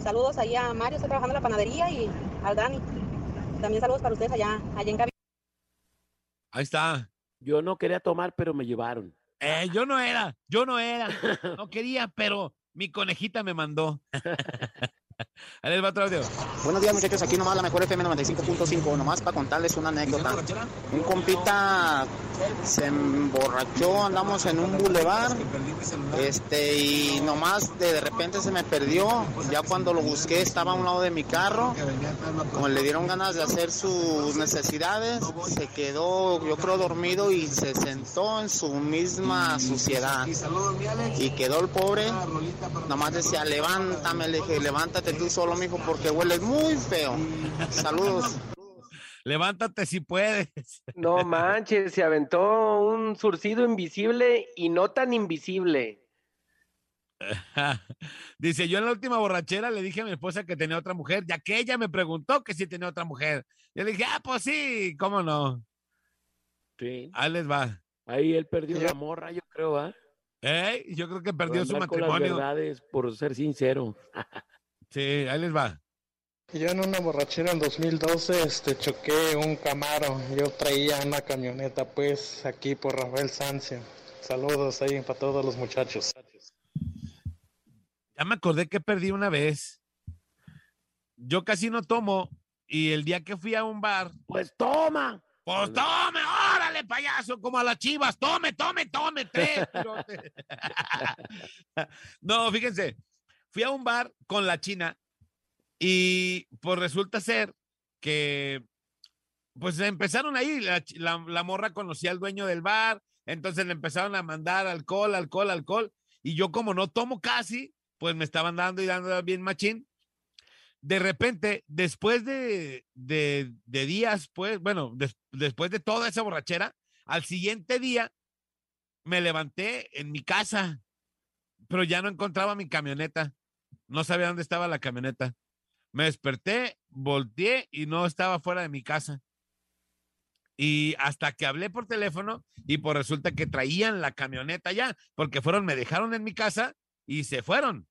Saludos ahí a Mario, estoy trabajando en la panadería y al Dani. También saludos para ustedes allá, allá en cabina. Ahí está. Yo no quería tomar, pero me llevaron. Eh, yo no era, yo no era, no quería, pero mi conejita me mandó. Buenos días muchachos, aquí nomás la mejor FM 95.5, nomás para contarles una anécdota. Un compita se emborrachó, andamos en un bulevar, este, y nomás de, de repente se me perdió, ya cuando lo busqué estaba a un lado de mi carro, como le dieron ganas de hacer sus necesidades, se quedó yo creo dormido y se sentó en su misma suciedad. Y quedó el pobre, nomás decía, levántame, le dije, levántate tú solo, mijo, porque hueles muy feo. Saludos. Levántate si puedes. No manches, se aventó un surcido invisible y no tan invisible. Dice, yo en la última borrachera le dije a mi esposa que tenía otra mujer, ya que ella me preguntó que si tenía otra mujer. Yo le dije, ah, pues sí, ¿cómo no? Sí. Ahí les va. Ahí él perdió la morra, yo creo, ¿ah? ¿Eh? Yo creo que perdió su andar con las matrimonio. verdades, por ser sincero. Sí, ahí les va. Yo en una borrachera en 2012 este, choqué un Camaro. Yo traía una camioneta, pues, aquí por Rafael Sancio. Saludos ahí para todos los muchachos. Ya me acordé que perdí una vez. Yo casi no tomo y el día que fui a un bar. Pues toma. Pues tome, órale, payaso, como a las chivas, tome, tome, tome, tres. no, fíjense, fui a un bar con la china y pues resulta ser que pues empezaron ahí, la, morra conocía al dueño del bar, Entonces le empezaron a mandar alcohol, alcohol, alcohol. Y yo como no tomo casi, pues me estaban dando y dando bien machín. De repente, después de, de, días, pues, bueno, des- después de toda esa borrachera, al siguiente día me levanté en mi casa, pero ya no encontraba mi camioneta. No sabía dónde estaba la camioneta. Me desperté, volteé y no estaba fuera de mi casa. Y hasta que hablé por teléfono y pues resulta que traían la camioneta ya, porque fueron, me dejaron en mi casa y se fueron.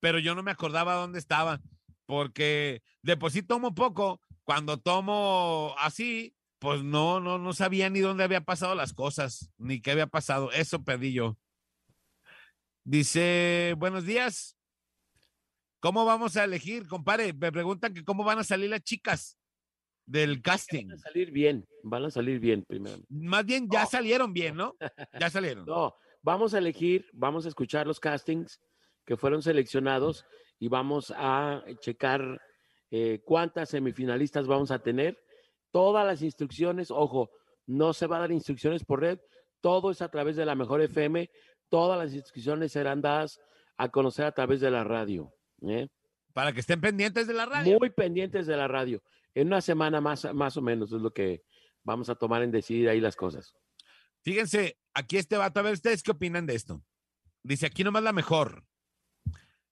Pero yo no me acordaba dónde estaba, porque de por sí tomo poco, cuando tomo así, pues no, no, no sabía ni dónde había pasado las cosas, ni qué había pasado. Eso perdí yo. Dice, buenos días. ¿Cómo vamos a elegir, compadre? Me preguntan que cómo van a salir las chicas del casting. Van a salir bien, van a salir bien primero. Más bien ya salieron bien, ¿no? Ya salieron. No, vamos a elegir, vamos a escuchar los castings que fueron seleccionados y vamos a checar eh, cuántas semifinalistas vamos a tener. Todas las instrucciones, ojo, no se va a dar instrucciones por red, todo es a través de la mejor FM, todas las instrucciones serán dadas a conocer a través de la radio. ¿Eh? Para que estén pendientes de la radio. Muy pendientes de la radio. En una semana más, más o menos es lo que vamos a tomar en decidir ahí las cosas. Fíjense, aquí este vato, a ver ustedes qué opinan de esto. Dice, aquí nomás la mejor.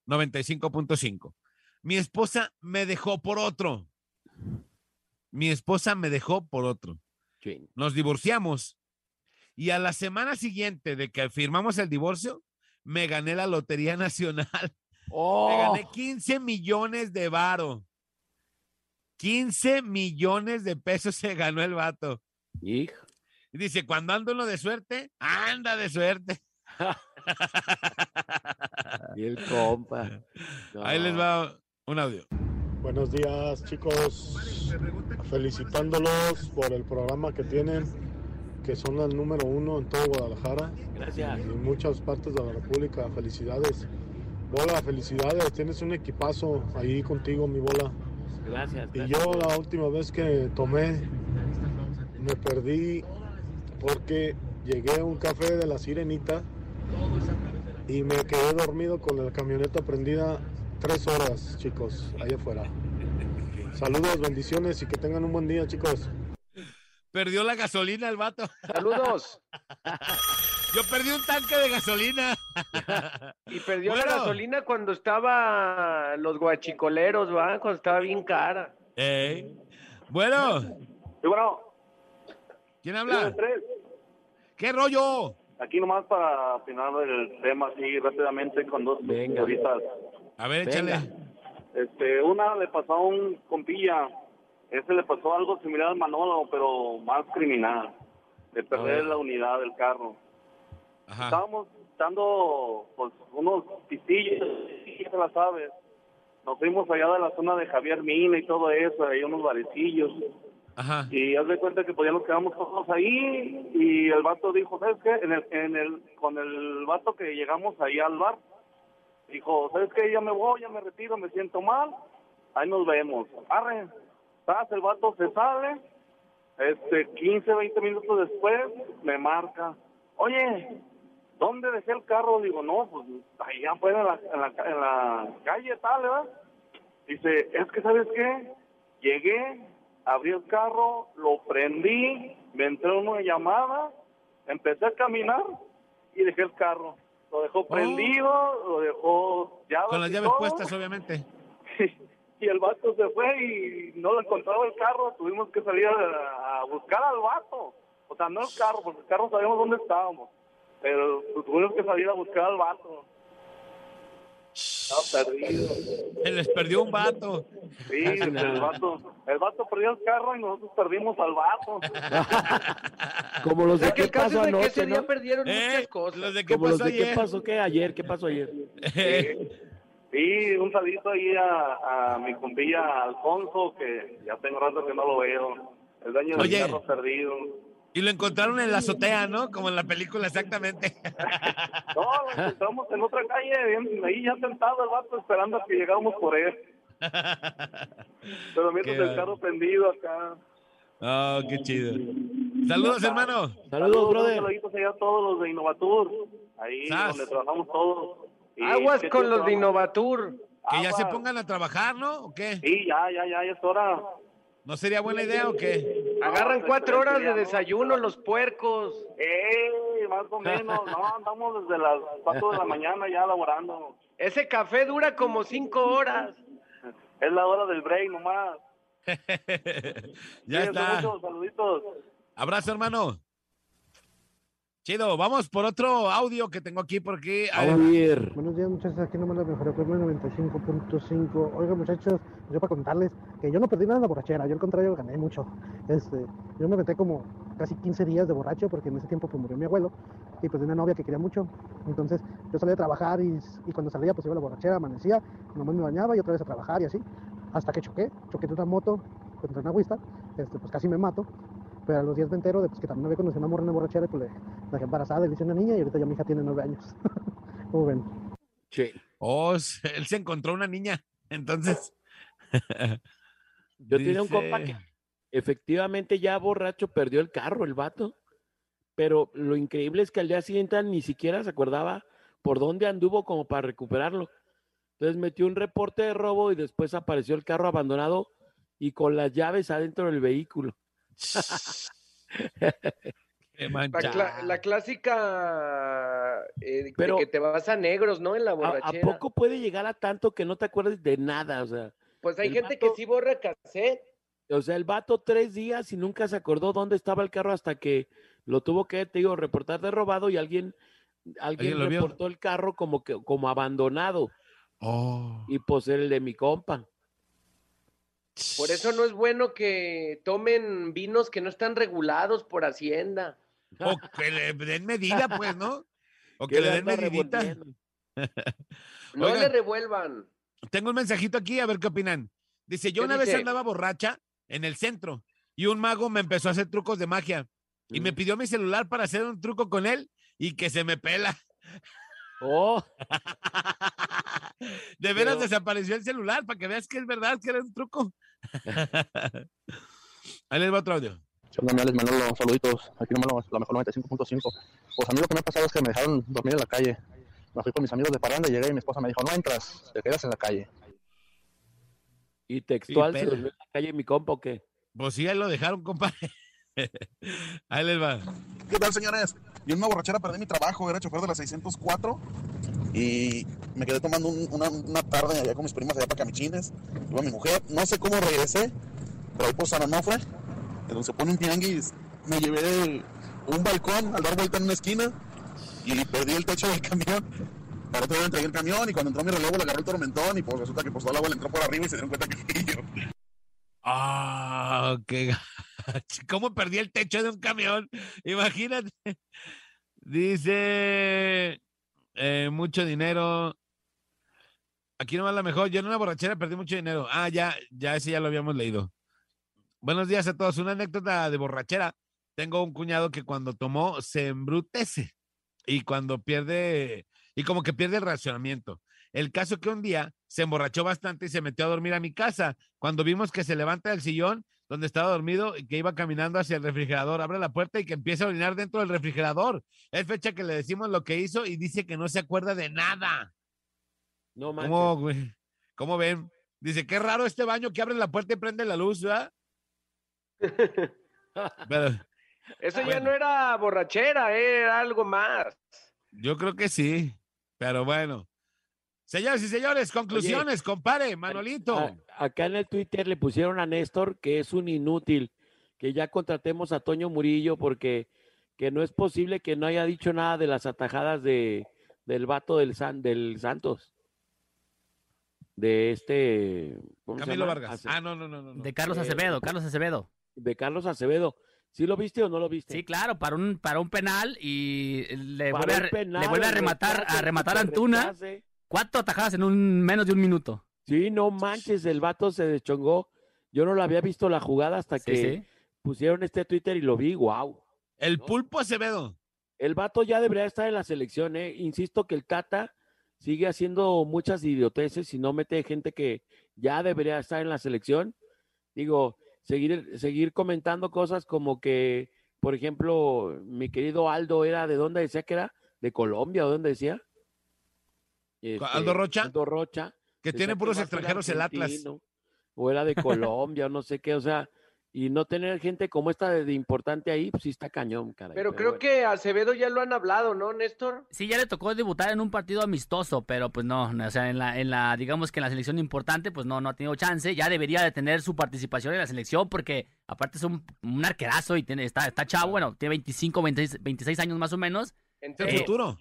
95.5. Mi esposa me dejó por otro. Mi esposa me dejó por otro. Nos divorciamos. Y a la semana siguiente de que firmamos el divorcio, me gané la Lotería Nacional. Me gané 15 millones de varo. 15 millones de pesos se ganó el vato. Y dice, cuando ando uno de suerte, anda de suerte. Y el compa. Ahí les va un audio. Buenos días chicos, felicitándolos por el programa que tienen, que son el número uno en todo Guadalajara. Gracias. Y en muchas partes de la República, felicidades. Bola, felicidades, tienes un equipazo ahí contigo, mi bola. Gracias. Y gracias. yo la última vez que tomé, me perdí porque llegué a un café de la Sirenita y me quedé dormido con la camioneta prendida tres horas, chicos, allá afuera. Saludos, bendiciones y que tengan un buen día, chicos. Perdió la gasolina el vato. Saludos. Yo perdí un tanque de gasolina. Y perdió la gasolina cuando estaba los guachicoleros, ¿va? Cuando estaba bien cara. Ey. Bueno. bueno. ¿Quién habla? Sí. ¿Qué rollo? Aquí nomás para opinar del tema así rápidamente con dos cositas. A ver, Venga. échale. Este, una le pasó a un compilla, ese le pasó algo similar al Manolo, pero más criminal, de perder la unidad del carro. Estábamos dando pues unos pistillos, ya te la sabes. Nos fuimos allá de la zona de Javier Mina y todo eso, hay unos barecillos. Ajá. Y haz de cuenta que pues ya nos quedamos todos ahí y el vato dijo, ¿sabes qué? En el, en el, con el vato que llegamos ahí al bar, dijo, ¿sabes qué? Ya me voy, ya me retiro, me siento mal, ahí nos vemos. Arre. El vato se sale, este, 15, 20 minutos después me marca, oye, ¿dónde dejé el carro? Digo, no, pues allá afuera en la, en la, en la calle tal, ¿verdad? Dice, es que ¿sabes qué? Llegué, abrí el carro, lo prendí, me entró una llamada, empecé a caminar y dejé el carro. Lo dejó prendido, lo dejó llaves Oh. Con las llaves todo. puestas, obviamente. y el vato se fue y no lo encontraba el carro, tuvimos que salir a, a buscar al vato. O sea, no el carro, porque el carro sabíamos dónde estábamos, pero tuvimos que salir a buscar al vato. Estaba perdido. Se les perdió un vato. Sí, el vato, el vato perdió el carro y nosotros perdimos al vato. Como los de qué pasó es de que anoche, ese día ¿no? perdieron Eh, muchas cosas. Los de qué Como los pasó de qué ayer. pasó qué ayer, qué pasó ayer. Sí, un salito ahí a, a mi compilla Alfonso, que ya tengo rato que no lo veo. El dueño del carro perdido. Y lo encontraron en la azotea, ¿no? Como en la película, exactamente. No, lo encontramos en otra calle, bien, ahí ya sentado el vato esperando a que llegáramos por él. Pero mientras Qué el carro prendido acá. Oh, qué chido. Saludos, hermano. Saludos, brother. Saluditos allá a todos los de Innovatur, ahí Sas. donde trabajamos todos. Y Aguas con los de. Innovatur. Que ya se pongan a trabajar, ¿no? ¿O qué? Sí, ya, ya, ya, ya es hora. ¿No sería buena idea o qué? Agarran cuatro horas de desayuno los puercos. Eh, más o menos, no, andamos desde las 4 de la mañana ya laborando. Ese café dura como cinco horas. Es la hora del break nomás. ya está. mucho, saluditos. Abrazo, hermano. Chido, vamos por otro audio que tengo aquí porque... a ver, Buenos días, muchachos. Aquí nomás la mejor FM 95.5. Oiga, muchachos, yo para contarles que yo no perdí nada en la borrachera. Yo al contrario gané mucho. Este, yo me metí como casi 15 días de borracho porque en ese tiempo pues, murió mi abuelo y pues de una novia que quería mucho. Entonces yo salía a trabajar y, y cuando salía pues iba a la borrachera, amanecía, nomás me bañaba y otra vez a trabajar y así. Hasta que choqué, choqué de una moto contra una agüista, este, pues casi me mato. Pero a los días me entero de pues, que también había conocido una morra en la borrachera y pues le la dejé embarazada y le hice una niña y ahorita ya mi hija tiene nueve años. ¿Cómo ven? Sí. Oh, él se encontró una niña. Entonces... Yo tenía un Dice- compa que efectivamente ya borracho perdió el carro, el vato. Pero lo increíble es que al día siguiente ni siquiera se acordaba por dónde anduvo como para recuperarlo. Entonces metió un reporte de robo y después apareció el carro abandonado y con las llaves adentro del vehículo. Qué La, mancha. cla- la clásica eh, de Pero- que te vas a negros, ¿no? En la ¿A, a borrachera. poco puede llegar a tanto que no te acuerdes de nada? O sea, Pues hay gente vato- que sí borra cassette. o sea, el vato tres días y nunca se acordó dónde estaba el carro hasta que lo tuvo que, te digo, reportar de robado y alguien, alguien ¿Alguien lo vio? reportó el carro como que como abandonado. Oh. Y pues era el de mi compa. Por eso no es bueno que tomen vinos que no están regulados por Hacienda. O que le den medida, pues, ¿no? O ¿Qué que le den medidita. No Oigan. le revuelvan. Tengo un mensajito aquí, a ver qué opinan. Dice, yo ¿Qué una vez andaba borracha en el centro y un mago me empezó a hacer trucos de magia y Mm. me pidió mi celular para hacer un truco con él y que se me pela. Oh, De veras Pero- desapareció el celular para que veas que es verdad que era un truco. Ahí les va otro audio. ¿Qué onda, mi Alex Manolo? Saluditos. Aquí nomás la mejor 95.5. Pues a mí lo que me ha pasado es que me dejaron dormir en la calle. Me fui con mis amigos de parranda y llegué y mi esposa me dijo, no entras, te quedas en la calle. y textual se durmió en la calle mi compa o qué. Pues sí, ahí lo dejaron, compadre. Ahí les va. ¿Qué tal, señores? Yo en una borrachera perdí mi trabajo, era chofer de la 604 y me quedé tomando un- una, una tarde allá con mis primas allá para Camichines. Iba mi mujer, no sé cómo regresé, pero ahí por San Onofre, donde se pone un tianguis, me llevé un balcón al dar vuelta en una esquina y perdí el techo del camión. Para otro día entregué el camión y cuando entró mi relevo le agarró el tormentón y pues resulta que pues todo el agua le entró por arriba y se dieron cuenta que fui yo. Ah, qué. ¿Cómo perdí el techo de un camión? Imagínate. Dice eh, mucho dinero. Aquí no va la mejor. Yo en una borrachera perdí mucho dinero. Ah, ya, ya ese ya lo habíamos leído. Buenos días a todos. Una anécdota de borrachera. Tengo un cuñado que cuando tomó se embrutece y cuando pierde, y como que pierde el racionamiento. El caso que un día se emborrachó bastante y se metió a dormir a mi casa. Cuando vimos que se levanta del sillón donde estaba dormido y que iba caminando hacia el refrigerador, abre la puerta y que empieza a orinar dentro del refrigerador. Es fecha que le decimos lo que hizo y dice que no se acuerda de nada. No manches. ¿Cómo, güey? ¿Cómo ven? Dice, qué raro este baño que abre la puerta y prende la luz, ¿verdad? Pero Eso ya no era borrachera, era algo más. yo creo que sí. Pero bueno. Señores y señores, conclusiones, compare, Manolito. A- acá en el Twitter le pusieron a Néstor que es un inútil, que ya contratemos a Toño Murillo porque que no es posible que no haya dicho nada de las atajadas de, del vato del, San, del Santos. De este... ¿cómo se Camilo llama? Vargas. Ace- Ah, no, no, no, no. De Carlos Eh, Acevedo, Carlos Acevedo. De Carlos Acevedo. ¿Sí lo viste o no lo viste? Sí, claro, para un, para un penal y le Para vuelve, a, penal, le vuelve a rematar, rechace, a rematar a Antuna. rechace. Cuatro atajadas en un menos de un minuto. Sí, no manches, el vato se deschongó. Yo no lo había visto la jugada hasta Sí, que sí. pusieron este Twitter y lo vi, wow. El pulpo Acevedo. El vato ya debería estar en la selección, ¿eh? Insisto que el Tata sigue haciendo muchas idioteces y no mete gente que ya debería estar en la selección. Digo, seguir, seguir comentando cosas como que, por ejemplo, mi querido Aldo era de dónde decía que era, de Colombia, ¿o dónde decía? ¿Aldo Este, Rocha? Aldo Rocha. Que tiene puros extranjeros el Atlas. O era de Colombia, o no sé qué, o sea, y no tener gente como esta de, de importante ahí, pues sí está cañón, caray. Pero creo que Acevedo ya lo han hablado, ¿no, Néstor? Sí, ya le tocó debutar en un partido amistoso, pero pues no, o sea, en la, en la, digamos que en la selección importante, pues no, no ha tenido chance. Ya debería de tener su participación en la selección, porque aparte es un, un arquerazo y tiene, está, está chavo, bueno, tiene 25, 26, 26 años más o menos. Es el Eh, futuro.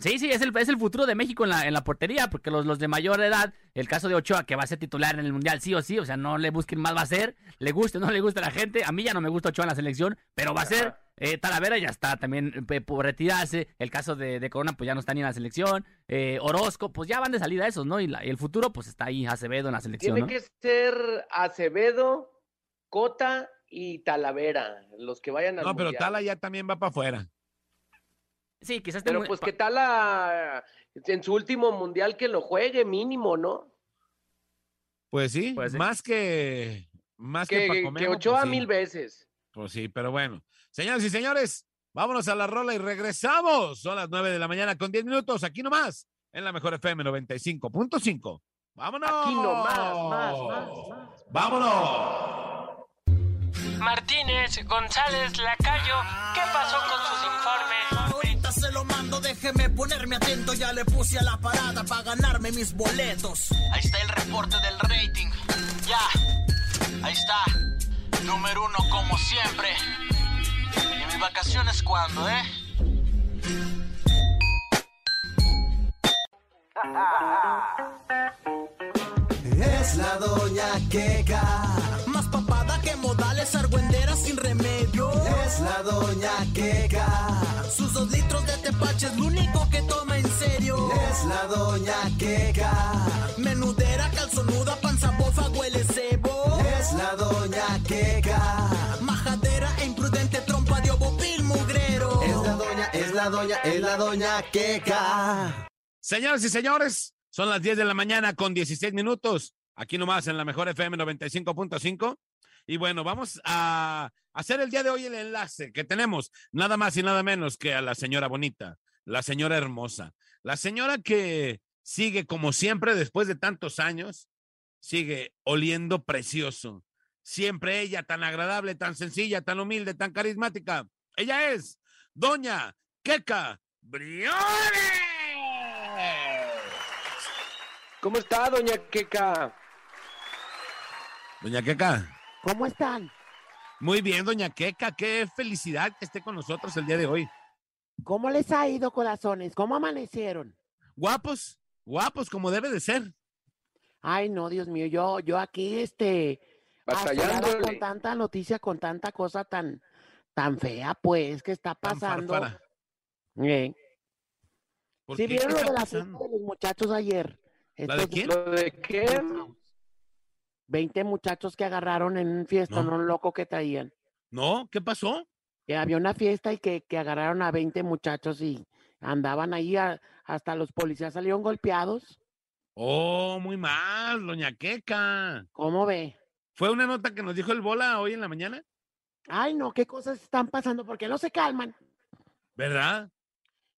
Sí, sí, es el, es el futuro de México en la, en la portería, porque los, los de mayor edad, el caso de Ochoa, que va a ser titular en el Mundial, sí o sí, o sea, no le busquen más, va a ser, le guste o no le gusta a la gente, a mí ya no me gusta Ochoa en la selección, pero va a ser, eh, Talavera ya está también eh, por retirarse, el caso de, de Corona, pues ya no está ni en la selección, eh, Orozco, pues ya van de salida esos, ¿no? Y, la- y el futuro, pues está ahí Acevedo en la selección, Tiene ¿no? que ser Acevedo, Cota y Talavera, los que vayan al No, pero Mundial. Tala ya también va para afuera. Sí, quizás Pero pues que Tala en su último mundial que lo juegue mínimo, ¿no? Pues sí, más que más que, Que, Paco que Memo, Ochoa pues sí. mil veces. Pues sí, pero bueno. Señoras y señores, vámonos a la rola y regresamos. Son las 9 de la mañana con 10 minutos, aquí nomás, en la mejor FM 95.5. ¡Vámonos! Aquí nomás, más, más, más. ¡Vámonos! Martínez, González, Lacayo, ¿qué pasó con sus informes? Se lo mando, déjeme ponerme atento. Ya le puse a la parada para ganarme mis boletos. Ahí está el reporte del rating. Ya, ahí está. Número uno como siempre. ¿Y mis vacaciones cuándo, eh? Es la doña Queca. Sin remedio. Es la doña Queca. Sus dos litros de tepache es lo único que toma en serio. Es la doña Queca. Menudera, calzonuda, panza bofa, huele cebo. Es la doña Queca. Majadera e imprudente trompa de mugrero. Es la doña, es la doña, es la doña Queca. Señoras y señores, son las 10 de la mañana con 16 minutos, aquí nomás en la mejor FM 95.5. Y bueno, vamos a hacer el día de hoy el enlace que tenemos, nada más y nada menos que a la señora bonita, la señora hermosa, la señora que sigue como siempre después de tantos años, sigue oliendo precioso. Siempre ella tan agradable, tan sencilla, tan humilde, tan carismática. Ella es Doña Queca Briones. ¿Cómo está, doña Queca? Doña Queca. ¿Cómo están? Muy bien, doña Queca. Qué felicidad que esté con nosotros el día de hoy. ¿Cómo les ha ido, corazones? ¿Cómo amanecieron? Guapos, guapos, como debe de ser. Ay, no, Dios mío, yo, yo aquí, este, con tanta noticia, con tanta cosa tan, tan fea, pues, que está pasando. fárfara. Eh. ¿Por ¿Sí qué? vieron ¿Qué lo de la fiesta de los muchachos ayer? ¿La de Estos quién? ¿Lo de qué? 20 muchachos que agarraron en un fiesta, No. no un loco que traían. ¿No? ¿Qué pasó? Que había una fiesta y que, que agarraron a 20 muchachos y andaban ahí, a- hasta los policías salieron golpeados. Oh, muy mal, doña Queca. ¿Cómo ve? ¿Fue una nota que nos dijo el Bola hoy en la mañana? Ay, no, qué cosas están pasando, porque no se calman. ¿Verdad?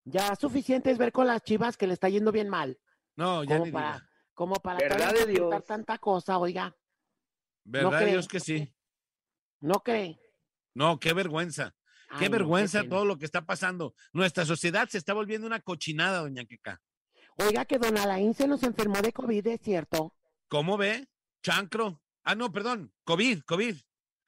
Ya suficiente es ver con las chivas que le está yendo bien mal. No, ya como ni para, diga. Como para ¿Verdad de Dios? tanta cosa, oiga. ¿Verdad, cree. Dios que sí? ¿No cree? No, qué vergüenza. Qué no, vergüenza todo lo que está pasando. Nuestra sociedad se está volviendo una cochinada, doña Queca. Oiga, que don Alain se nos enfermó de COVID, ¿es cierto? ¿Cómo ve? Chancro. Ah, no, perdón. COVID, COVID.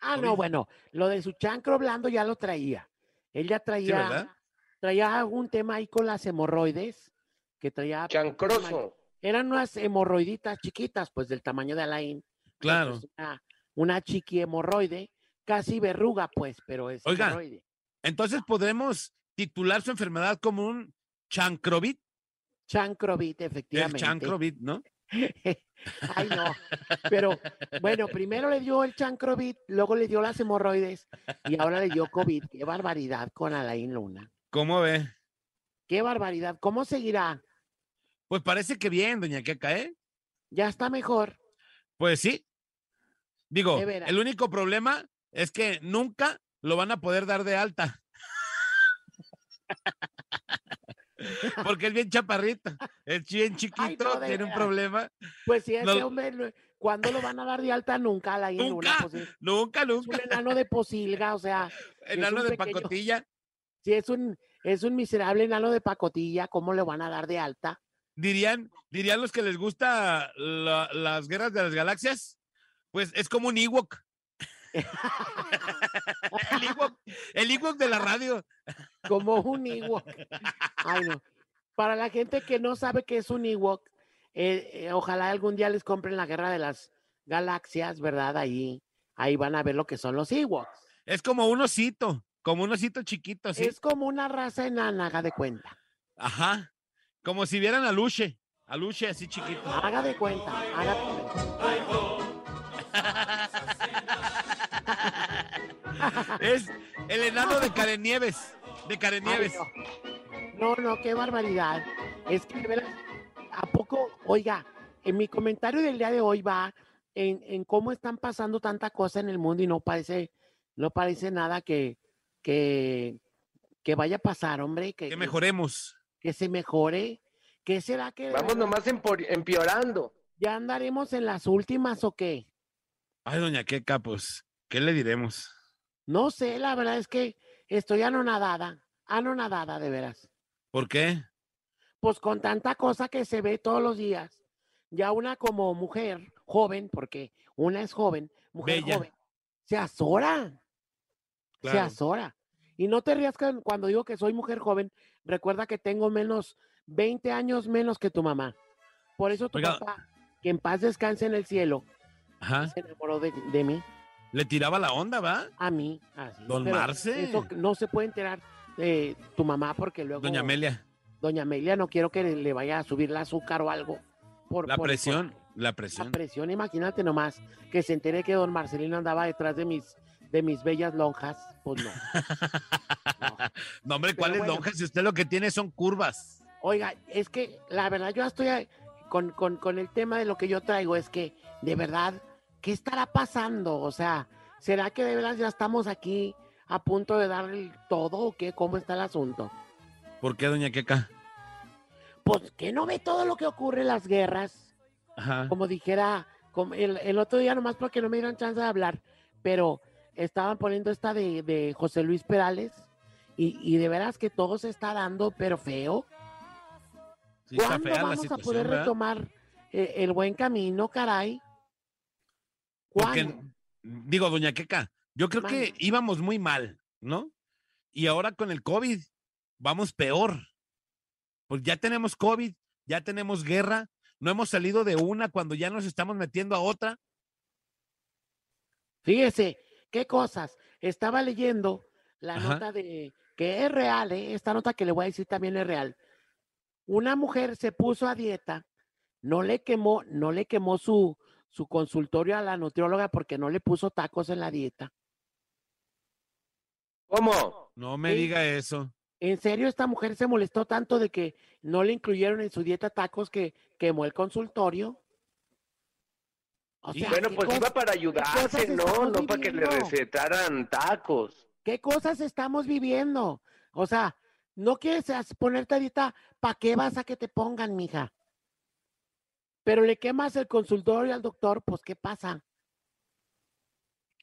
Ah, no, bueno, lo de su chancro blando ya lo traía. Él ya ¿verdad? traía, traía algún tema ahí con las hemorroides, que traía... Chancroso. Eran unas hemorroiditas chiquitas, pues del tamaño de Alain. Claro. Pues, una, una chiqui hemorroide, casi verruga, pues, pero es Oiga, hemorroide. Entonces podremos titular su enfermedad como un chancrovit. Chancrovit, El efectivamente. chancrovit, ¿no? Ay, no. Pero bueno, primero le dio el chancrovit, luego le dio las hemorroides y ahora le dio COVID. Qué barbaridad con Alain Luna. ¿Cómo ve? Qué barbaridad. ¿Cómo seguirá? Pues parece que bien, doña Queca, ¿eh? Ya está mejor. Pues sí. Digo, el único problema es que nunca lo van a poder dar de alta. Porque es bien chaparrito, es bien chiquito, tiene un problema. Pues si ese No- hombre, ¿cuándo lo van a dar de alta? Nunca, la Nunca, Pues, es- nunca, es un nunca. enano de posilga, o sea. Enano de pequeño- pacotilla. Si es un, es un miserable enano de pacotilla, ¿cómo le van a dar de alta? Dirían, dirían los que les gusta la- las guerras de las galaxias, pues es como un Ewok. el Ewok, el Ewok de la radio. Como un Ewok. Ay, no. Para la gente que no sabe qué es un Ewok, eh, eh, ojalá algún día les compren la guerra de las galaxias, ¿verdad? Ahí, ahí van a ver lo que son los Ewoks. Es como un osito, como un osito chiquito, así. Es como una raza enana, haga de cuenta. Ajá. Como si vieran a Luche, a Luche así chiquito. Haga de cuenta, haga de Es el enano de Karen Nieves, de Karen Nieves. No, no, qué barbaridad. Es que ¿a poco? Oiga, en mi comentario del día de hoy va en, en cómo están pasando tanta cosa en el mundo y no parece, no parece nada que, que, que vaya a pasar, hombre. Que, Que mejoremos. Que se mejore. ¿Qué será que Vamos nomás empeorando. ya andaremos en las últimas o qué? Ay, doña Queca, pues, ¿qué le diremos? No sé, la verdad es que estoy anonadada, anonadada de veras. ¿Por qué? pues con tanta cosa que se ve todos los días, ya una como mujer joven, porque una es joven, mujer Bella. joven, se azora, se azora. Y no te rías cuando digo que soy mujer joven, recuerda que tengo menos, 20 años menos que tu mamá. Por eso tu Oiga. papá, que en paz descanse en el cielo, Ajá. se enamoró de, de mí, Le tiraba la onda, ¿va? a mí. así. Don Pero Marce. Eso no se puede enterar de tu mamá porque luego... Doña Amelia. Doña Amelia, no quiero que le, vaya a subir el azúcar o algo. Por, La por- presión, la La presión. presión, imagínate nomás, que se entere que don Marcelino andaba detrás de mis, de mis bellas lonjas. Pues no. No, hombre, ¿cuáles bueno. lonjas? Si usted lo que tiene son curvas. Oiga, es que la verdad yo estoy con, con, con el tema de lo que yo traigo, es que de verdad, ¿qué estará pasando? O sea, ¿será que de verdad ya estamos aquí a punto de dar el todo o qué? ¿Cómo está el asunto? ¿Por qué, doña Queca? Pues que no ve todo lo que ocurre en las guerras. Ajá. como dijera, como el, el otro día nomás porque no me dieron chance de hablar, pero estaban poniendo esta de, de José Luis Perales y, y de veras que todo se está dando, pero feo. Sí, está ¿Cuándo la vamos a poder ¿verdad? retomar eh, el buen camino, caray? Porque, digo, doña Queca, yo creo que íbamos muy mal, ¿no? Y ahora con el COVID vamos peor. Pues ya tenemos COVID, ya tenemos guerra, no hemos salido de una cuando ya nos estamos metiendo a otra. Fíjese, qué cosas. Estaba leyendo la Ajá. nota de que es real, ¿eh? esta nota que le voy a decir también es real. Una mujer se puso a dieta, no le quemó, no le quemó su, su consultorio a la nutrióloga porque no le puso tacos en la dieta. ¿Cómo? No me Sí. diga eso. En serio, esta mujer se molestó tanto de que no le incluyeron en su dieta tacos que quemó el consultorio. O sea, bueno, ¿qué pues iba para ayudarse, ¿no? No para que le recetaran tacos. ¿Qué cosas estamos viviendo? O sea, no quieres ponerte a dieta, ¿para qué vas a que te pongan, mija? Pero le quemas el consultorio al doctor, pues ¿qué pasa?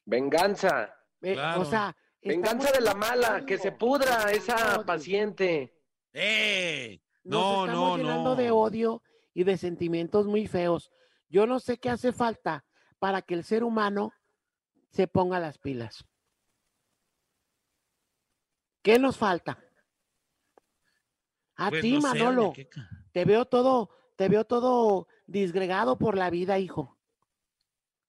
Venganza. Eh, O sea, Venganza de la mala, que se pudra esa paciente. ¡Eh! nos No, estamos no, llenando de no. odio y de sentimientos muy feos. Yo no sé qué hace falta para que el ser humano se ponga las pilas. ¿Qué nos falta? A Pues ti, no Manolo, te veo todo, te veo todo disgregado por la vida, hijo.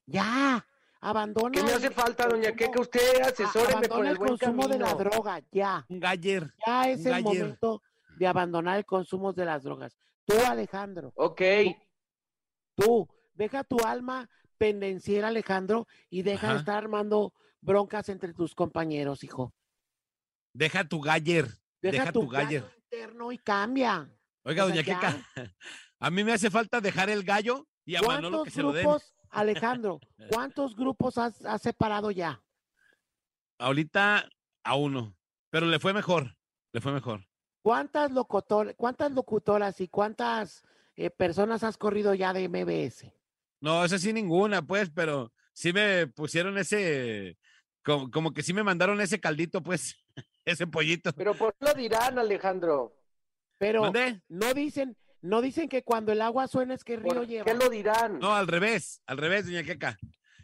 Ya, abandona. ¿Qué me hace falta, doña Queca? Usted asesóreme por abandona el el buen consumo de la droga, ya. Un galler. Ya es un el galler. momento de abandonar el consumo de las drogas. Tú, Alejandro. Ok. Tú, deja tu alma pendenciera, Alejandro, y deja de estar armando broncas entre tus compañeros, hijo. Deja tu galler. Deja, Deja, tu, tu galler. gallo interno y cambia. Oiga, O sea, doña. Queca, a mí me hace falta dejar el gallo y a Manolo ¿Cuántos que se lo den. grupos Alejandro, ¿cuántos grupos has, has separado ya? Ahorita a uno, pero le fue mejor, le fue mejor. ¿Cuántas, locutor, cuántas locutoras y cuántas eh, personas has corrido ya de MBS? No, esa sí ninguna, pues, pero sí me pusieron ese, como, como que sí me mandaron ese caldito, pues, ese pollito. Pero ¿por qué lo dirán, Alejandro? Pero ¿Mande? no dicen, no dicen que cuando el agua suena es que el río ¿Por lleva. qué lo dirán? No, al revés, al revés, doña Queca.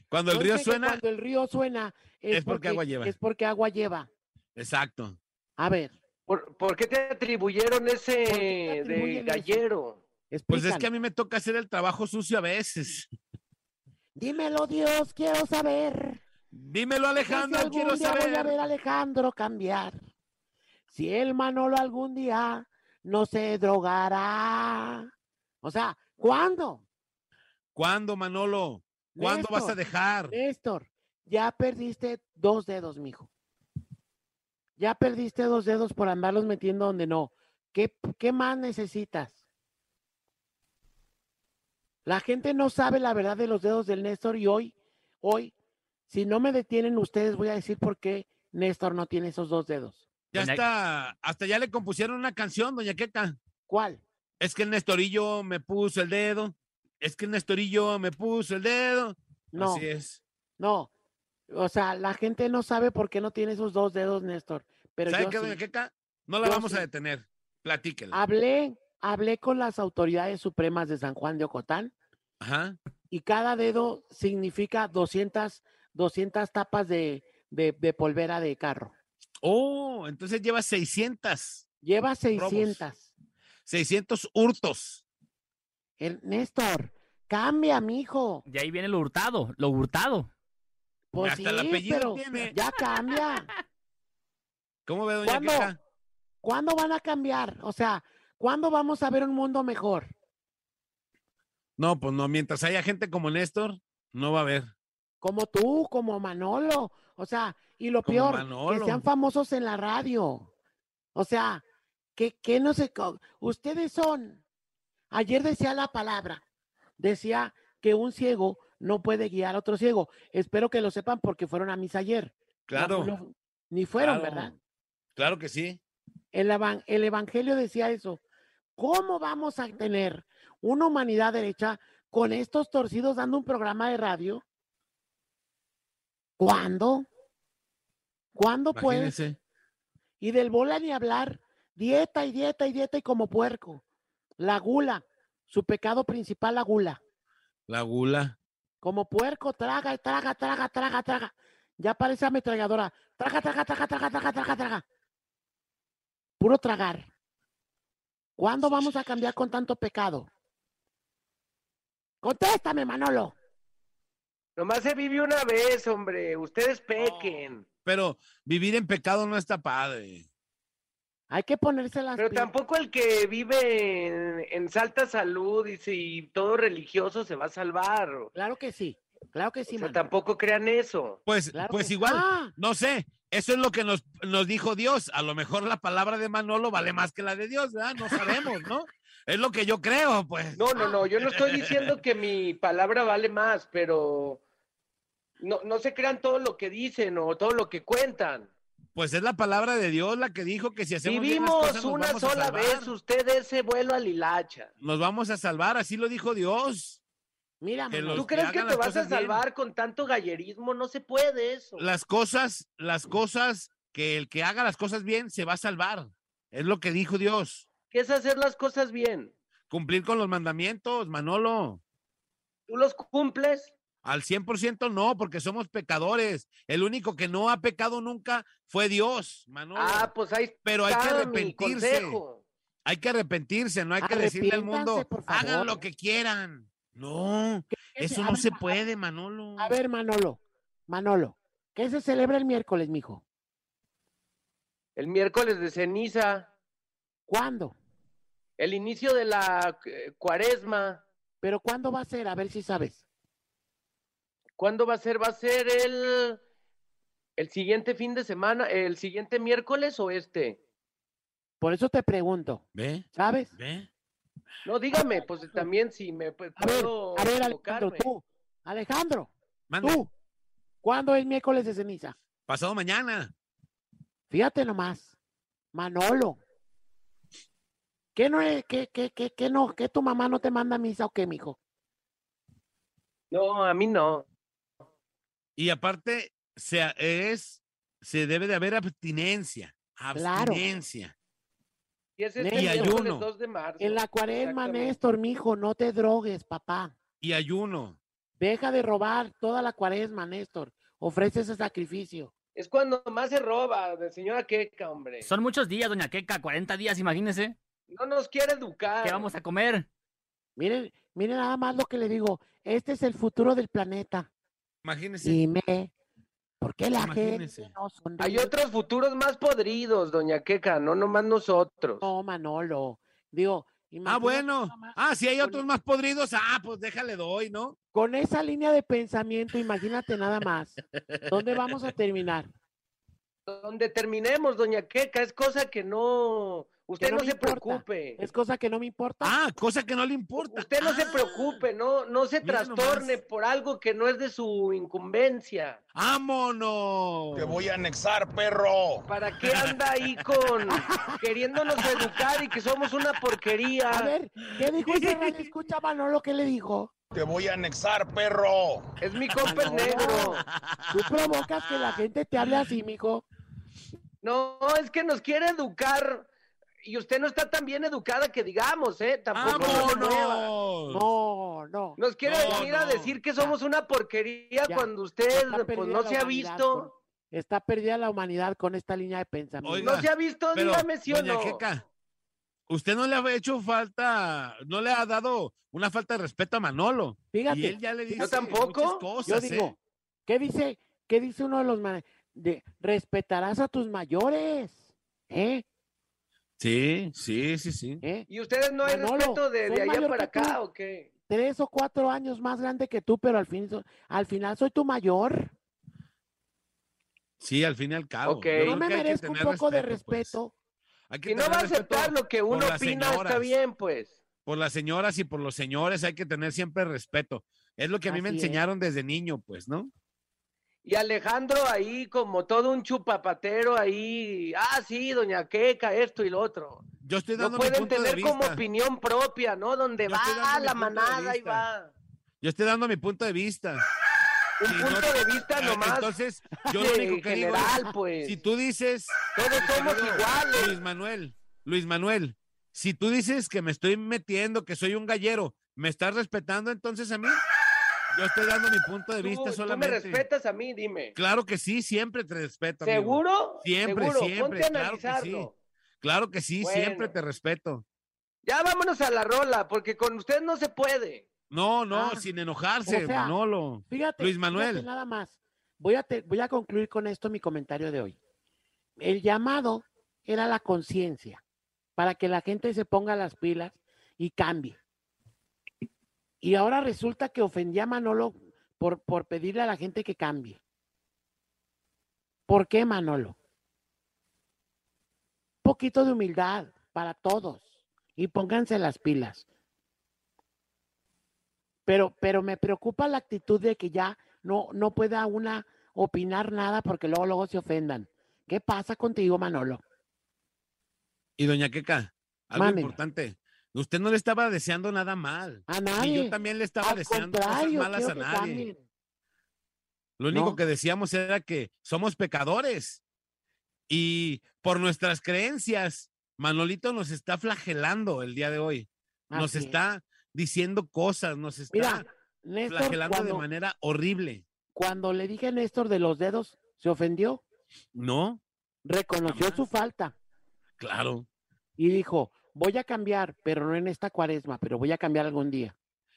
Cuando el No río suena, Cuando el río suena es, es porque agua lleva. Es porque agua lleva. exacto. A ver. ¿Por, por qué te atribuyeron ese ¿Por qué te de atribuyen gallero? Pues es que a mí me toca hacer el trabajo sucio a veces. Dímelo, Dios, quiero saber. Dímelo, si Alejandro, algún quiero día voy a saber. ver a Alejandro cambiar. Si el Manolo algún día no se drogará. O sea, ¿cuándo? ¿Cuándo, Manolo? ¿Cuándo vas a dejar? Néstor, ya perdiste dos dedos, mijo. Ya perdiste dos dedos por andarlos metiendo donde no. ¿Qué, qué más necesitas? La gente no sabe la verdad de los dedos del Néstor y hoy, hoy, si no me detienen ustedes, voy a decir por qué Néstor no tiene esos dos dedos. Ya está, hasta ya le compusieron una canción, doña Queca. ¿Cuál? Es que el Nestorillo me puso el dedo. Es que el Nestorillo me puso el dedo. No. Así es. No. O sea, la gente no sabe por qué no tiene esos dos dedos, Néstor. Pero ¿Sabe yo qué, sí. doña Queca? No la Yo vamos a detener. Platíquela. Hablé, hablé con las autoridades supremas de San Juan de Ocotán Ajá. y cada dedo significa 200, 200 tapas de, de, de polvera de carro. Oh, entonces lleva 600. Lleva Robos. 600. 600 hurtos. El, Néstor, cambia, mijo. De ahí viene lo hurtado, lo hurtado. Pues Hasta el sí, apellido pero tiene. ya cambia. ¿Cómo ve, doña ¿Cuándo? ¿Cuándo van a cambiar? O sea, ¿cuándo vamos a ver un mundo mejor? No, pues no, mientras haya gente como Néstor, no va a haber. Como tú, como Manolo. O sea, y lo Como peor, Manolo. que sean famosos en la radio. O sea, que, que no sé, co- ustedes son. Ayer decía la palabra, decía que un ciego no puede guiar a otro ciego. Espero que lo sepan porque fueron a misa ayer. No, Claro. no, ni fueron, claro. ¿verdad? Claro que sí. El, el Evangelio decía eso. ¿Cómo vamos a tener una humanidad derecha con estos torcidos dando un programa de radio? ¿Cuándo? ¿Cuándo pues? Imagínese. Y del bola ni hablar. Dieta y dieta y dieta y como puerco. La gula. Su pecado principal, la gula. La gula. Como puerco, traga y traga, traga, traga, traga. Ya parece ametralladora. Traga, traga, traga, traga, traga, traga, traga. Puro tragar. ¿Cuándo vamos a cambiar con tanto pecado? Contéstame, Manolo. Nomás se vive una vez, hombre. Ustedes pequen. Pero vivir en pecado no está padre. Hay que ponerse las Pero pilas. tampoco el que vive en, en salta salud y si todo religioso se va a salvar. Claro que sí. Claro que sí, O sea, tampoco crean eso. Pues, Claro pues igual, Ah. no sé. Eso es lo que nos, nos dijo Dios. A lo mejor la palabra de Manolo vale más que la de Dios, ¿verdad? No sabemos, ¿no? Es lo que yo creo, pues. No, no, no. Yo no estoy diciendo que mi palabra vale más, pero no, no se crean todo lo que dicen o todo lo que cuentan. Pues es la palabra de Dios la que dijo que si hacemos bien las Vivimos cosas, nos una vamos a sola salvar. vez, usted ese vuelo a Lilacha. Nos vamos a salvar, así lo dijo Dios. Mira, Que Manolo. los ¿Tú crees que hagan te las vas a cosas bien. salvar con tanto gallerismo? No se puede eso. Las cosas, las cosas, que el que haga las cosas bien se va a salvar. Es lo que dijo Dios. ¿Qué es hacer las cosas bien? Cumplir con los mandamientos, Manolo. ¿Tú los cumples? Al 100% no, porque somos pecadores. El único que no ha pecado nunca fue Dios, Manolo. Ah, pues ahí Pero hay que está arrepentirse. Hay que arrepentirse, no hay que decirle al mundo, hagan lo que quieran. No, eso no ver, se puede, Manolo. A ver, Manolo. Manolo. ¿Qué se celebra el miércoles, mijo? El miércoles de ceniza, ¿Cuándo? El inicio de la eh, cuaresma. ¿Pero cuándo va a ser? A ver si sabes. ¿Cuándo va a ser? ¿Va a ser el, el siguiente fin de semana, el siguiente miércoles o este? Por eso te pregunto. ¿Ve? ¿Sabes? ¿Ve? No, dígame, pues también si me pues, A ver, puedo a ver, Alejandro, tú, Alejandro, tú, ¿cuándo es miércoles de ceniza? Pasado mañana. Fíjate nomás, Manolo. ¿Qué no es, qué, qué, qué, qué no, que tu mamá no te manda a misa o qué, mijo? No, a mí no. Y aparte, se, es, se debe de haber abstinencia. Claro. Abstinencia. Y ese es Y ayuno. 2 de marzo. En la cuaresma. Néstor, mijo, no te drogues, papá. Y ayuno. Deja de robar toda la cuaresma, Néstor. Ofrece ese sacrificio. Es cuando más se roba, de señora Queca, hombre. Son muchos días, doña Queca, 40 días, imagínese. No nos quiere educar. ¿Qué vamos a comer? Miren, miren nada más lo que le digo. Este es el futuro del planeta. Imagínese. Dime, ¿por qué la Imagínese. gente no sonríe? Hay otros futuros más podridos, doña Queca, no nomás nosotros. No, Manolo. Digo, Ah, bueno. Ah, si hay otros más podridos, ah, pues déjale doy, ¿no? Con esa línea de pensamiento, imagínate nada más. ¿Dónde vamos a terminar? Donde terminemos, doña Queca, es cosa que no... Usted no se importa. preocupe. Es cosa que no me importa. Ah, cosa que no le importa. Usted no se Ah, preocupe, no, no se trastorne nomás. por algo que no es de su incumbencia. ¡Vámonos! Te voy a anexar, perro. ¿Para qué anda ahí con queriéndonos educar y que somos una porquería? A ver, ¿qué dijo ese radio? Escucha, Manolo, ¿qué le dijo? Te voy a anexar, perro. Es mi compa el negro. Tú provocas que la gente te hable así, mijo. No, es que nos quiere educar. Y usted no está tan bien educada que digamos, ¿eh? Tampoco mueva. ¡Vámonos! No, no. Nos quiere No, venir a decir que somos una porquería Ya, cuando usted pues no se ha visto. con- Está perdida la humanidad con esta línea de pensamiento. Oiga, No se ha visto, Pero, dígame sí o doña no. Queca, usted no le ha hecho falta, no le ha dado una falta de respeto a Manolo. Fíjate, y él ya le dice Yo tampoco. cosas, yo digo, ¿eh? ¿qué dice, qué dice uno de los de respetarás a tus mayores? ¿Eh? Sí, sí, sí, sí. ¿Eh? ¿Y ustedes no hay Manolo, respeto de, allá mayor para tú. acá o qué? Tres o cuatro años más grande que tú, pero al fin, al final soy tu mayor. Sí, al fin y al cabo. Yo No me merezco un poco de pues. respeto. Hay que Si no tener va a aceptar lo que uno opina, está bien, pues. Por las señoras y por los señores hay que tener siempre respeto. Es lo que a mí me es. enseñaron desde niño, pues, ¿no? Y Alejandro ahí como todo un chupapatero ahí, ah, sí, doña Queca, esto y lo otro. Yo estoy No dando mi pueden punto de tener como vista. opinión propia, ¿no? Donde Yo va mi la punto de manada y va. Yo estoy dando mi punto de vista. Un Si no- punto de vista Ah, nomás Entonces, yo lo de único que digo es, general, pues. si tú dices, Todos somos iguales. Luis Manuel, Luis Manuel, si tú dices que me estoy metiendo, que soy un gallero, ¿me estás respetando entonces a mí? Yo estoy dando mi punto de Tú- vista tú, me solamente. respetas a mí, dime. Claro que sí, siempre te respeto. amigo. ¿Seguro? Siempre, Seguro, siempre, ponte a claro que sí. Claro que sí, siempre te respeto. Ya vámonos a la rola, porque con usted no se puede. No, no, Ah, sin enojarse, o sea, Manolo. Fíjate, Luis fíjate Manuel. nada más. Voy a, te- voy a concluir con esto mi comentario de hoy. El llamado era la conciencia, para que la gente se ponga las pilas y cambie. Y ahora resulta que ofendí a Manolo por, por pedirle a la gente que cambie. ¿Por qué, Manolo? Un poquito de humildad para todos y pónganse las pilas. Pero, pero me preocupa la actitud de que ya no, no pueda una opinar nada porque luego, luego se ofendan. ¿Qué pasa contigo, Manolo? Y doña Queca, algo importante. Usted no le estaba deseando nada mal. A Y nadie. yo también le estaba Al deseando cosas malas a nadie. cambien. Lo único No. que decíamos era que somos pecadores. Y por nuestras creencias, Manolito nos está flagelando el día de hoy. Nos Así es. está diciendo cosas, nos está Mira, Néstor, flagelando de manera horrible. cuando le dije a Néstor de los dedos, se ofendió, ¿No? reconoció Jamás. su falta Claro. y dijo, voy a cambiar, pero no en esta cuaresma, pero voy a cambiar algún día.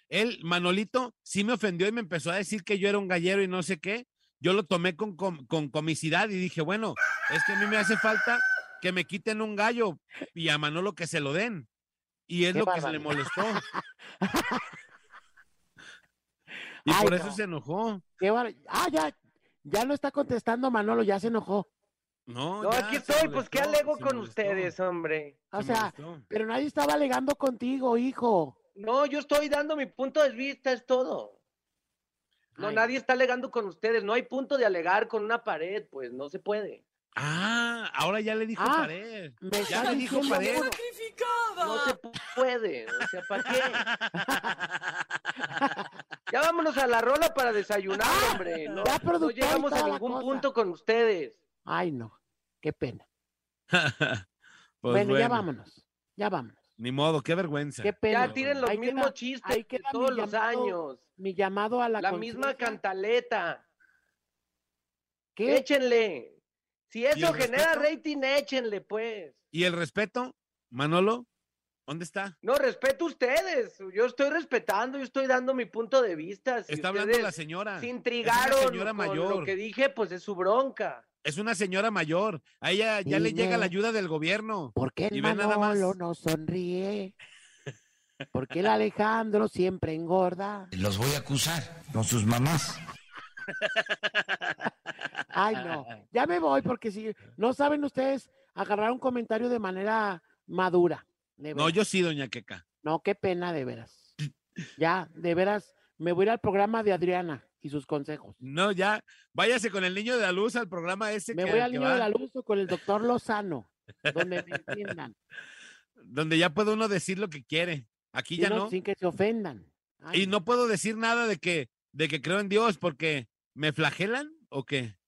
Él, Manolito, sí me ofendió y me empezó a decir que yo era un gallero y no sé qué. Yo lo tomé con, com- con comicidad y dije, bueno, es que a mí me hace falta que me quiten un gallo y a Manolo que se lo den. Y es lo que se le molestó. y Ay, por eso no. se enojó. Qué bar- Ah, ya, ya lo está contestando Manolo, ya se enojó. No, No, ya, aquí estoy, pues qué alego con molestó, ustedes, hombre. O se sea, molestó. pero nadie estaba alegando contigo, hijo. No, yo estoy dando mi punto de vista, es todo. No, nadie está alegando con ustedes. No hay punto de alegar con una pared, pues no se puede. Ah, ahora ya le dijo Ah, pared. me Ya le dijo pared. puro. No se puede. O sea, ¿para qué? Ya vámonos a la rola para desayunar, hombre. No, ya, llegamos a ningún punto con ustedes. Ay, no. Qué pena. Pues bueno, ya vámonos. Ya vámonos. Ni modo, qué vergüenza. Qué pena. Ya tiren los Ahí mismos queda- chistes queda todos los llamado- años. Mi llamado a la La misma cantaleta. ¿Qué? Échenle. Si ¿Y eso genera respeto? rating, échenle, pues. ¿Y el respeto, Manolo? ¿Dónde está? No, respeto a ustedes. Yo estoy respetando, yo estoy dando mi punto de vista. Si Está hablando la señora. Se Es intrigaron una señora con mayor. lo que dije, pues es su bronca. Es una señora mayor. A ella ya le llega la ayuda del gobierno. ¿Por qué Y el ve nada más. Manolo no sonríe? ¿Por qué el Alejandro siempre engorda? Los voy a acusar con sus mamás. Ay, no. Ya me voy porque si no saben ustedes agarrar un comentario de manera madura. de No, yo sí, doña Queca. No, qué pena, de veras. Ya, de veras, me voy a ir al programa de Adriana y sus consejos. No, ya. Váyase con el niño de la luz al programa ese Me que, voy al que niño va, de la luz o con el doctor Lozano, donde me entiendan. donde ya puede uno decir lo que quiere. Aquí Sí, ya no, no. Sin que se ofendan. Ay, Y no puedo decir nada de que, de que creo en Dios porque me flagelan o qué.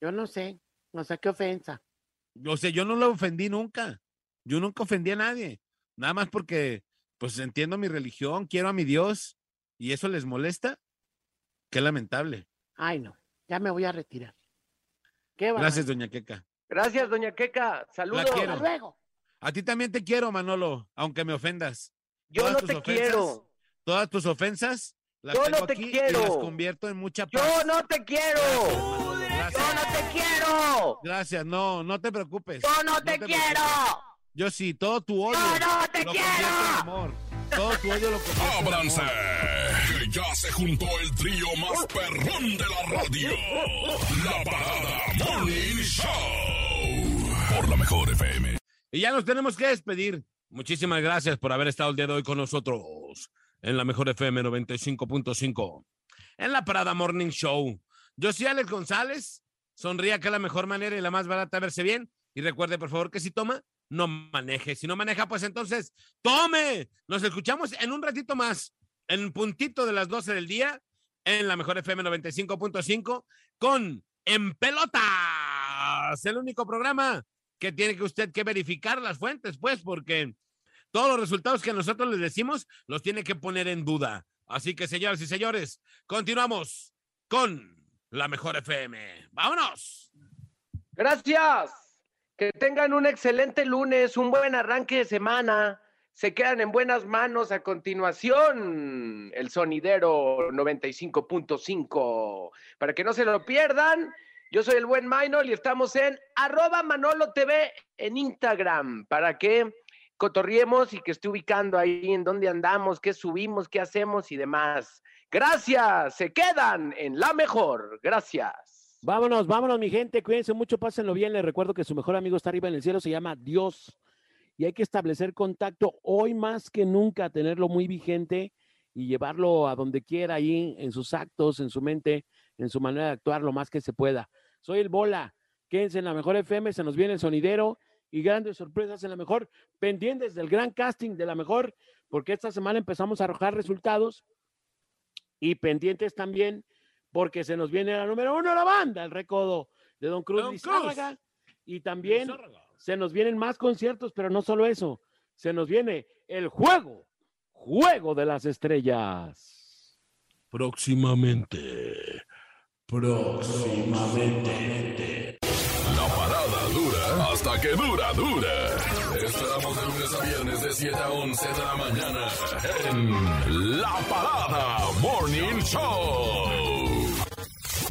Yo no sé, no sé qué ofensa. O sea, yo no lo ofendí nunca. Yo nunca ofendí a nadie. Nada más porque, pues entiendo mi religión, quiero a mi Dios y eso les molesta. Qué lamentable. Ay, no, ya me voy a retirar. Qué Gracias, doña Queca. Gracias, doña Queca. Saludos. La quiero. Hasta luego. A ti también te quiero, Manolo, aunque me ofendas. Yo Todas no te quiero. Todas tus ofensas las Yo tengo no te aquí y quiero. las convierto en mucha Yo paz. no te quiero. Gracias. Yo no te quiero. Gracias, no, no te preocupes. Yo no te quiero. Yo sí, todo tu odio. no te lo quiero. en amor. Todo tu odio lo convierto en ¡Ábranse! Que ya se juntó el trío más perrón de la radio. La parada Morning Show. Por la mejor FM. Y ya nos tenemos que despedir. Muchísimas gracias por haber estado el día de hoy con nosotros en la mejor FM 95.5 en la Parada Morning Show. Yo soy Alex González. Sonría que es la mejor manera y la más barata de verse bien. Y recuerde, por favor, que si toma, no maneje. Si no maneja, pues entonces, tome. Nos escuchamos en un ratito más, en puntito de las 12 del día, en la mejor FM 95.5 con En Pelotas, el único programa que tiene que usted que verificar las fuentes, pues, porque todos los resultados que nosotros les decimos los tiene que poner en duda. Así que, señoras y señores, continuamos con la mejor FM. ¡Vámonos! Gracias. Que tengan un excelente lunes, un buen arranque de semana. Se quedan en buenas manos a continuación. El sonidero 95.5. Para que no se lo pierdan, yo soy el buen Minor y estamos en arroba Manolo TV en Instagram. Para que cotorriemos y que esté ubicando ahí en dónde andamos, qué subimos, qué hacemos y demás. Gracias. Se quedan en la mejor. Gracias. Vámonos, vámonos, mi gente. Cuídense mucho, pásenlo bien. Les recuerdo que su mejor amigo está arriba en el cielo, se llama Dios. Y hay que establecer contacto hoy más que nunca, tenerlo muy vigente y llevarlo a donde quiera, ahí en sus actos, en su mente, en su manera de actuar, lo más que se pueda. Soy el Bola. Quédense en la mejor FM, se nos viene el sonidero y grandes sorpresas en la mejor. Pendientes del gran casting de la mejor, porque esta semana empezamos a arrojar resultados y pendientes también porque se nos viene la número uno de la banda, el recodo de Don Cruz Don. Y también se nos vienen más conciertos, pero no solo eso, se nos viene el juego, juego de las estrellas. Próximamente. Próximamente. La parada dura hasta que dura, dura. Esperamos de lunes a viernes de 7 a 11 de la mañana en La Parada Morning Show.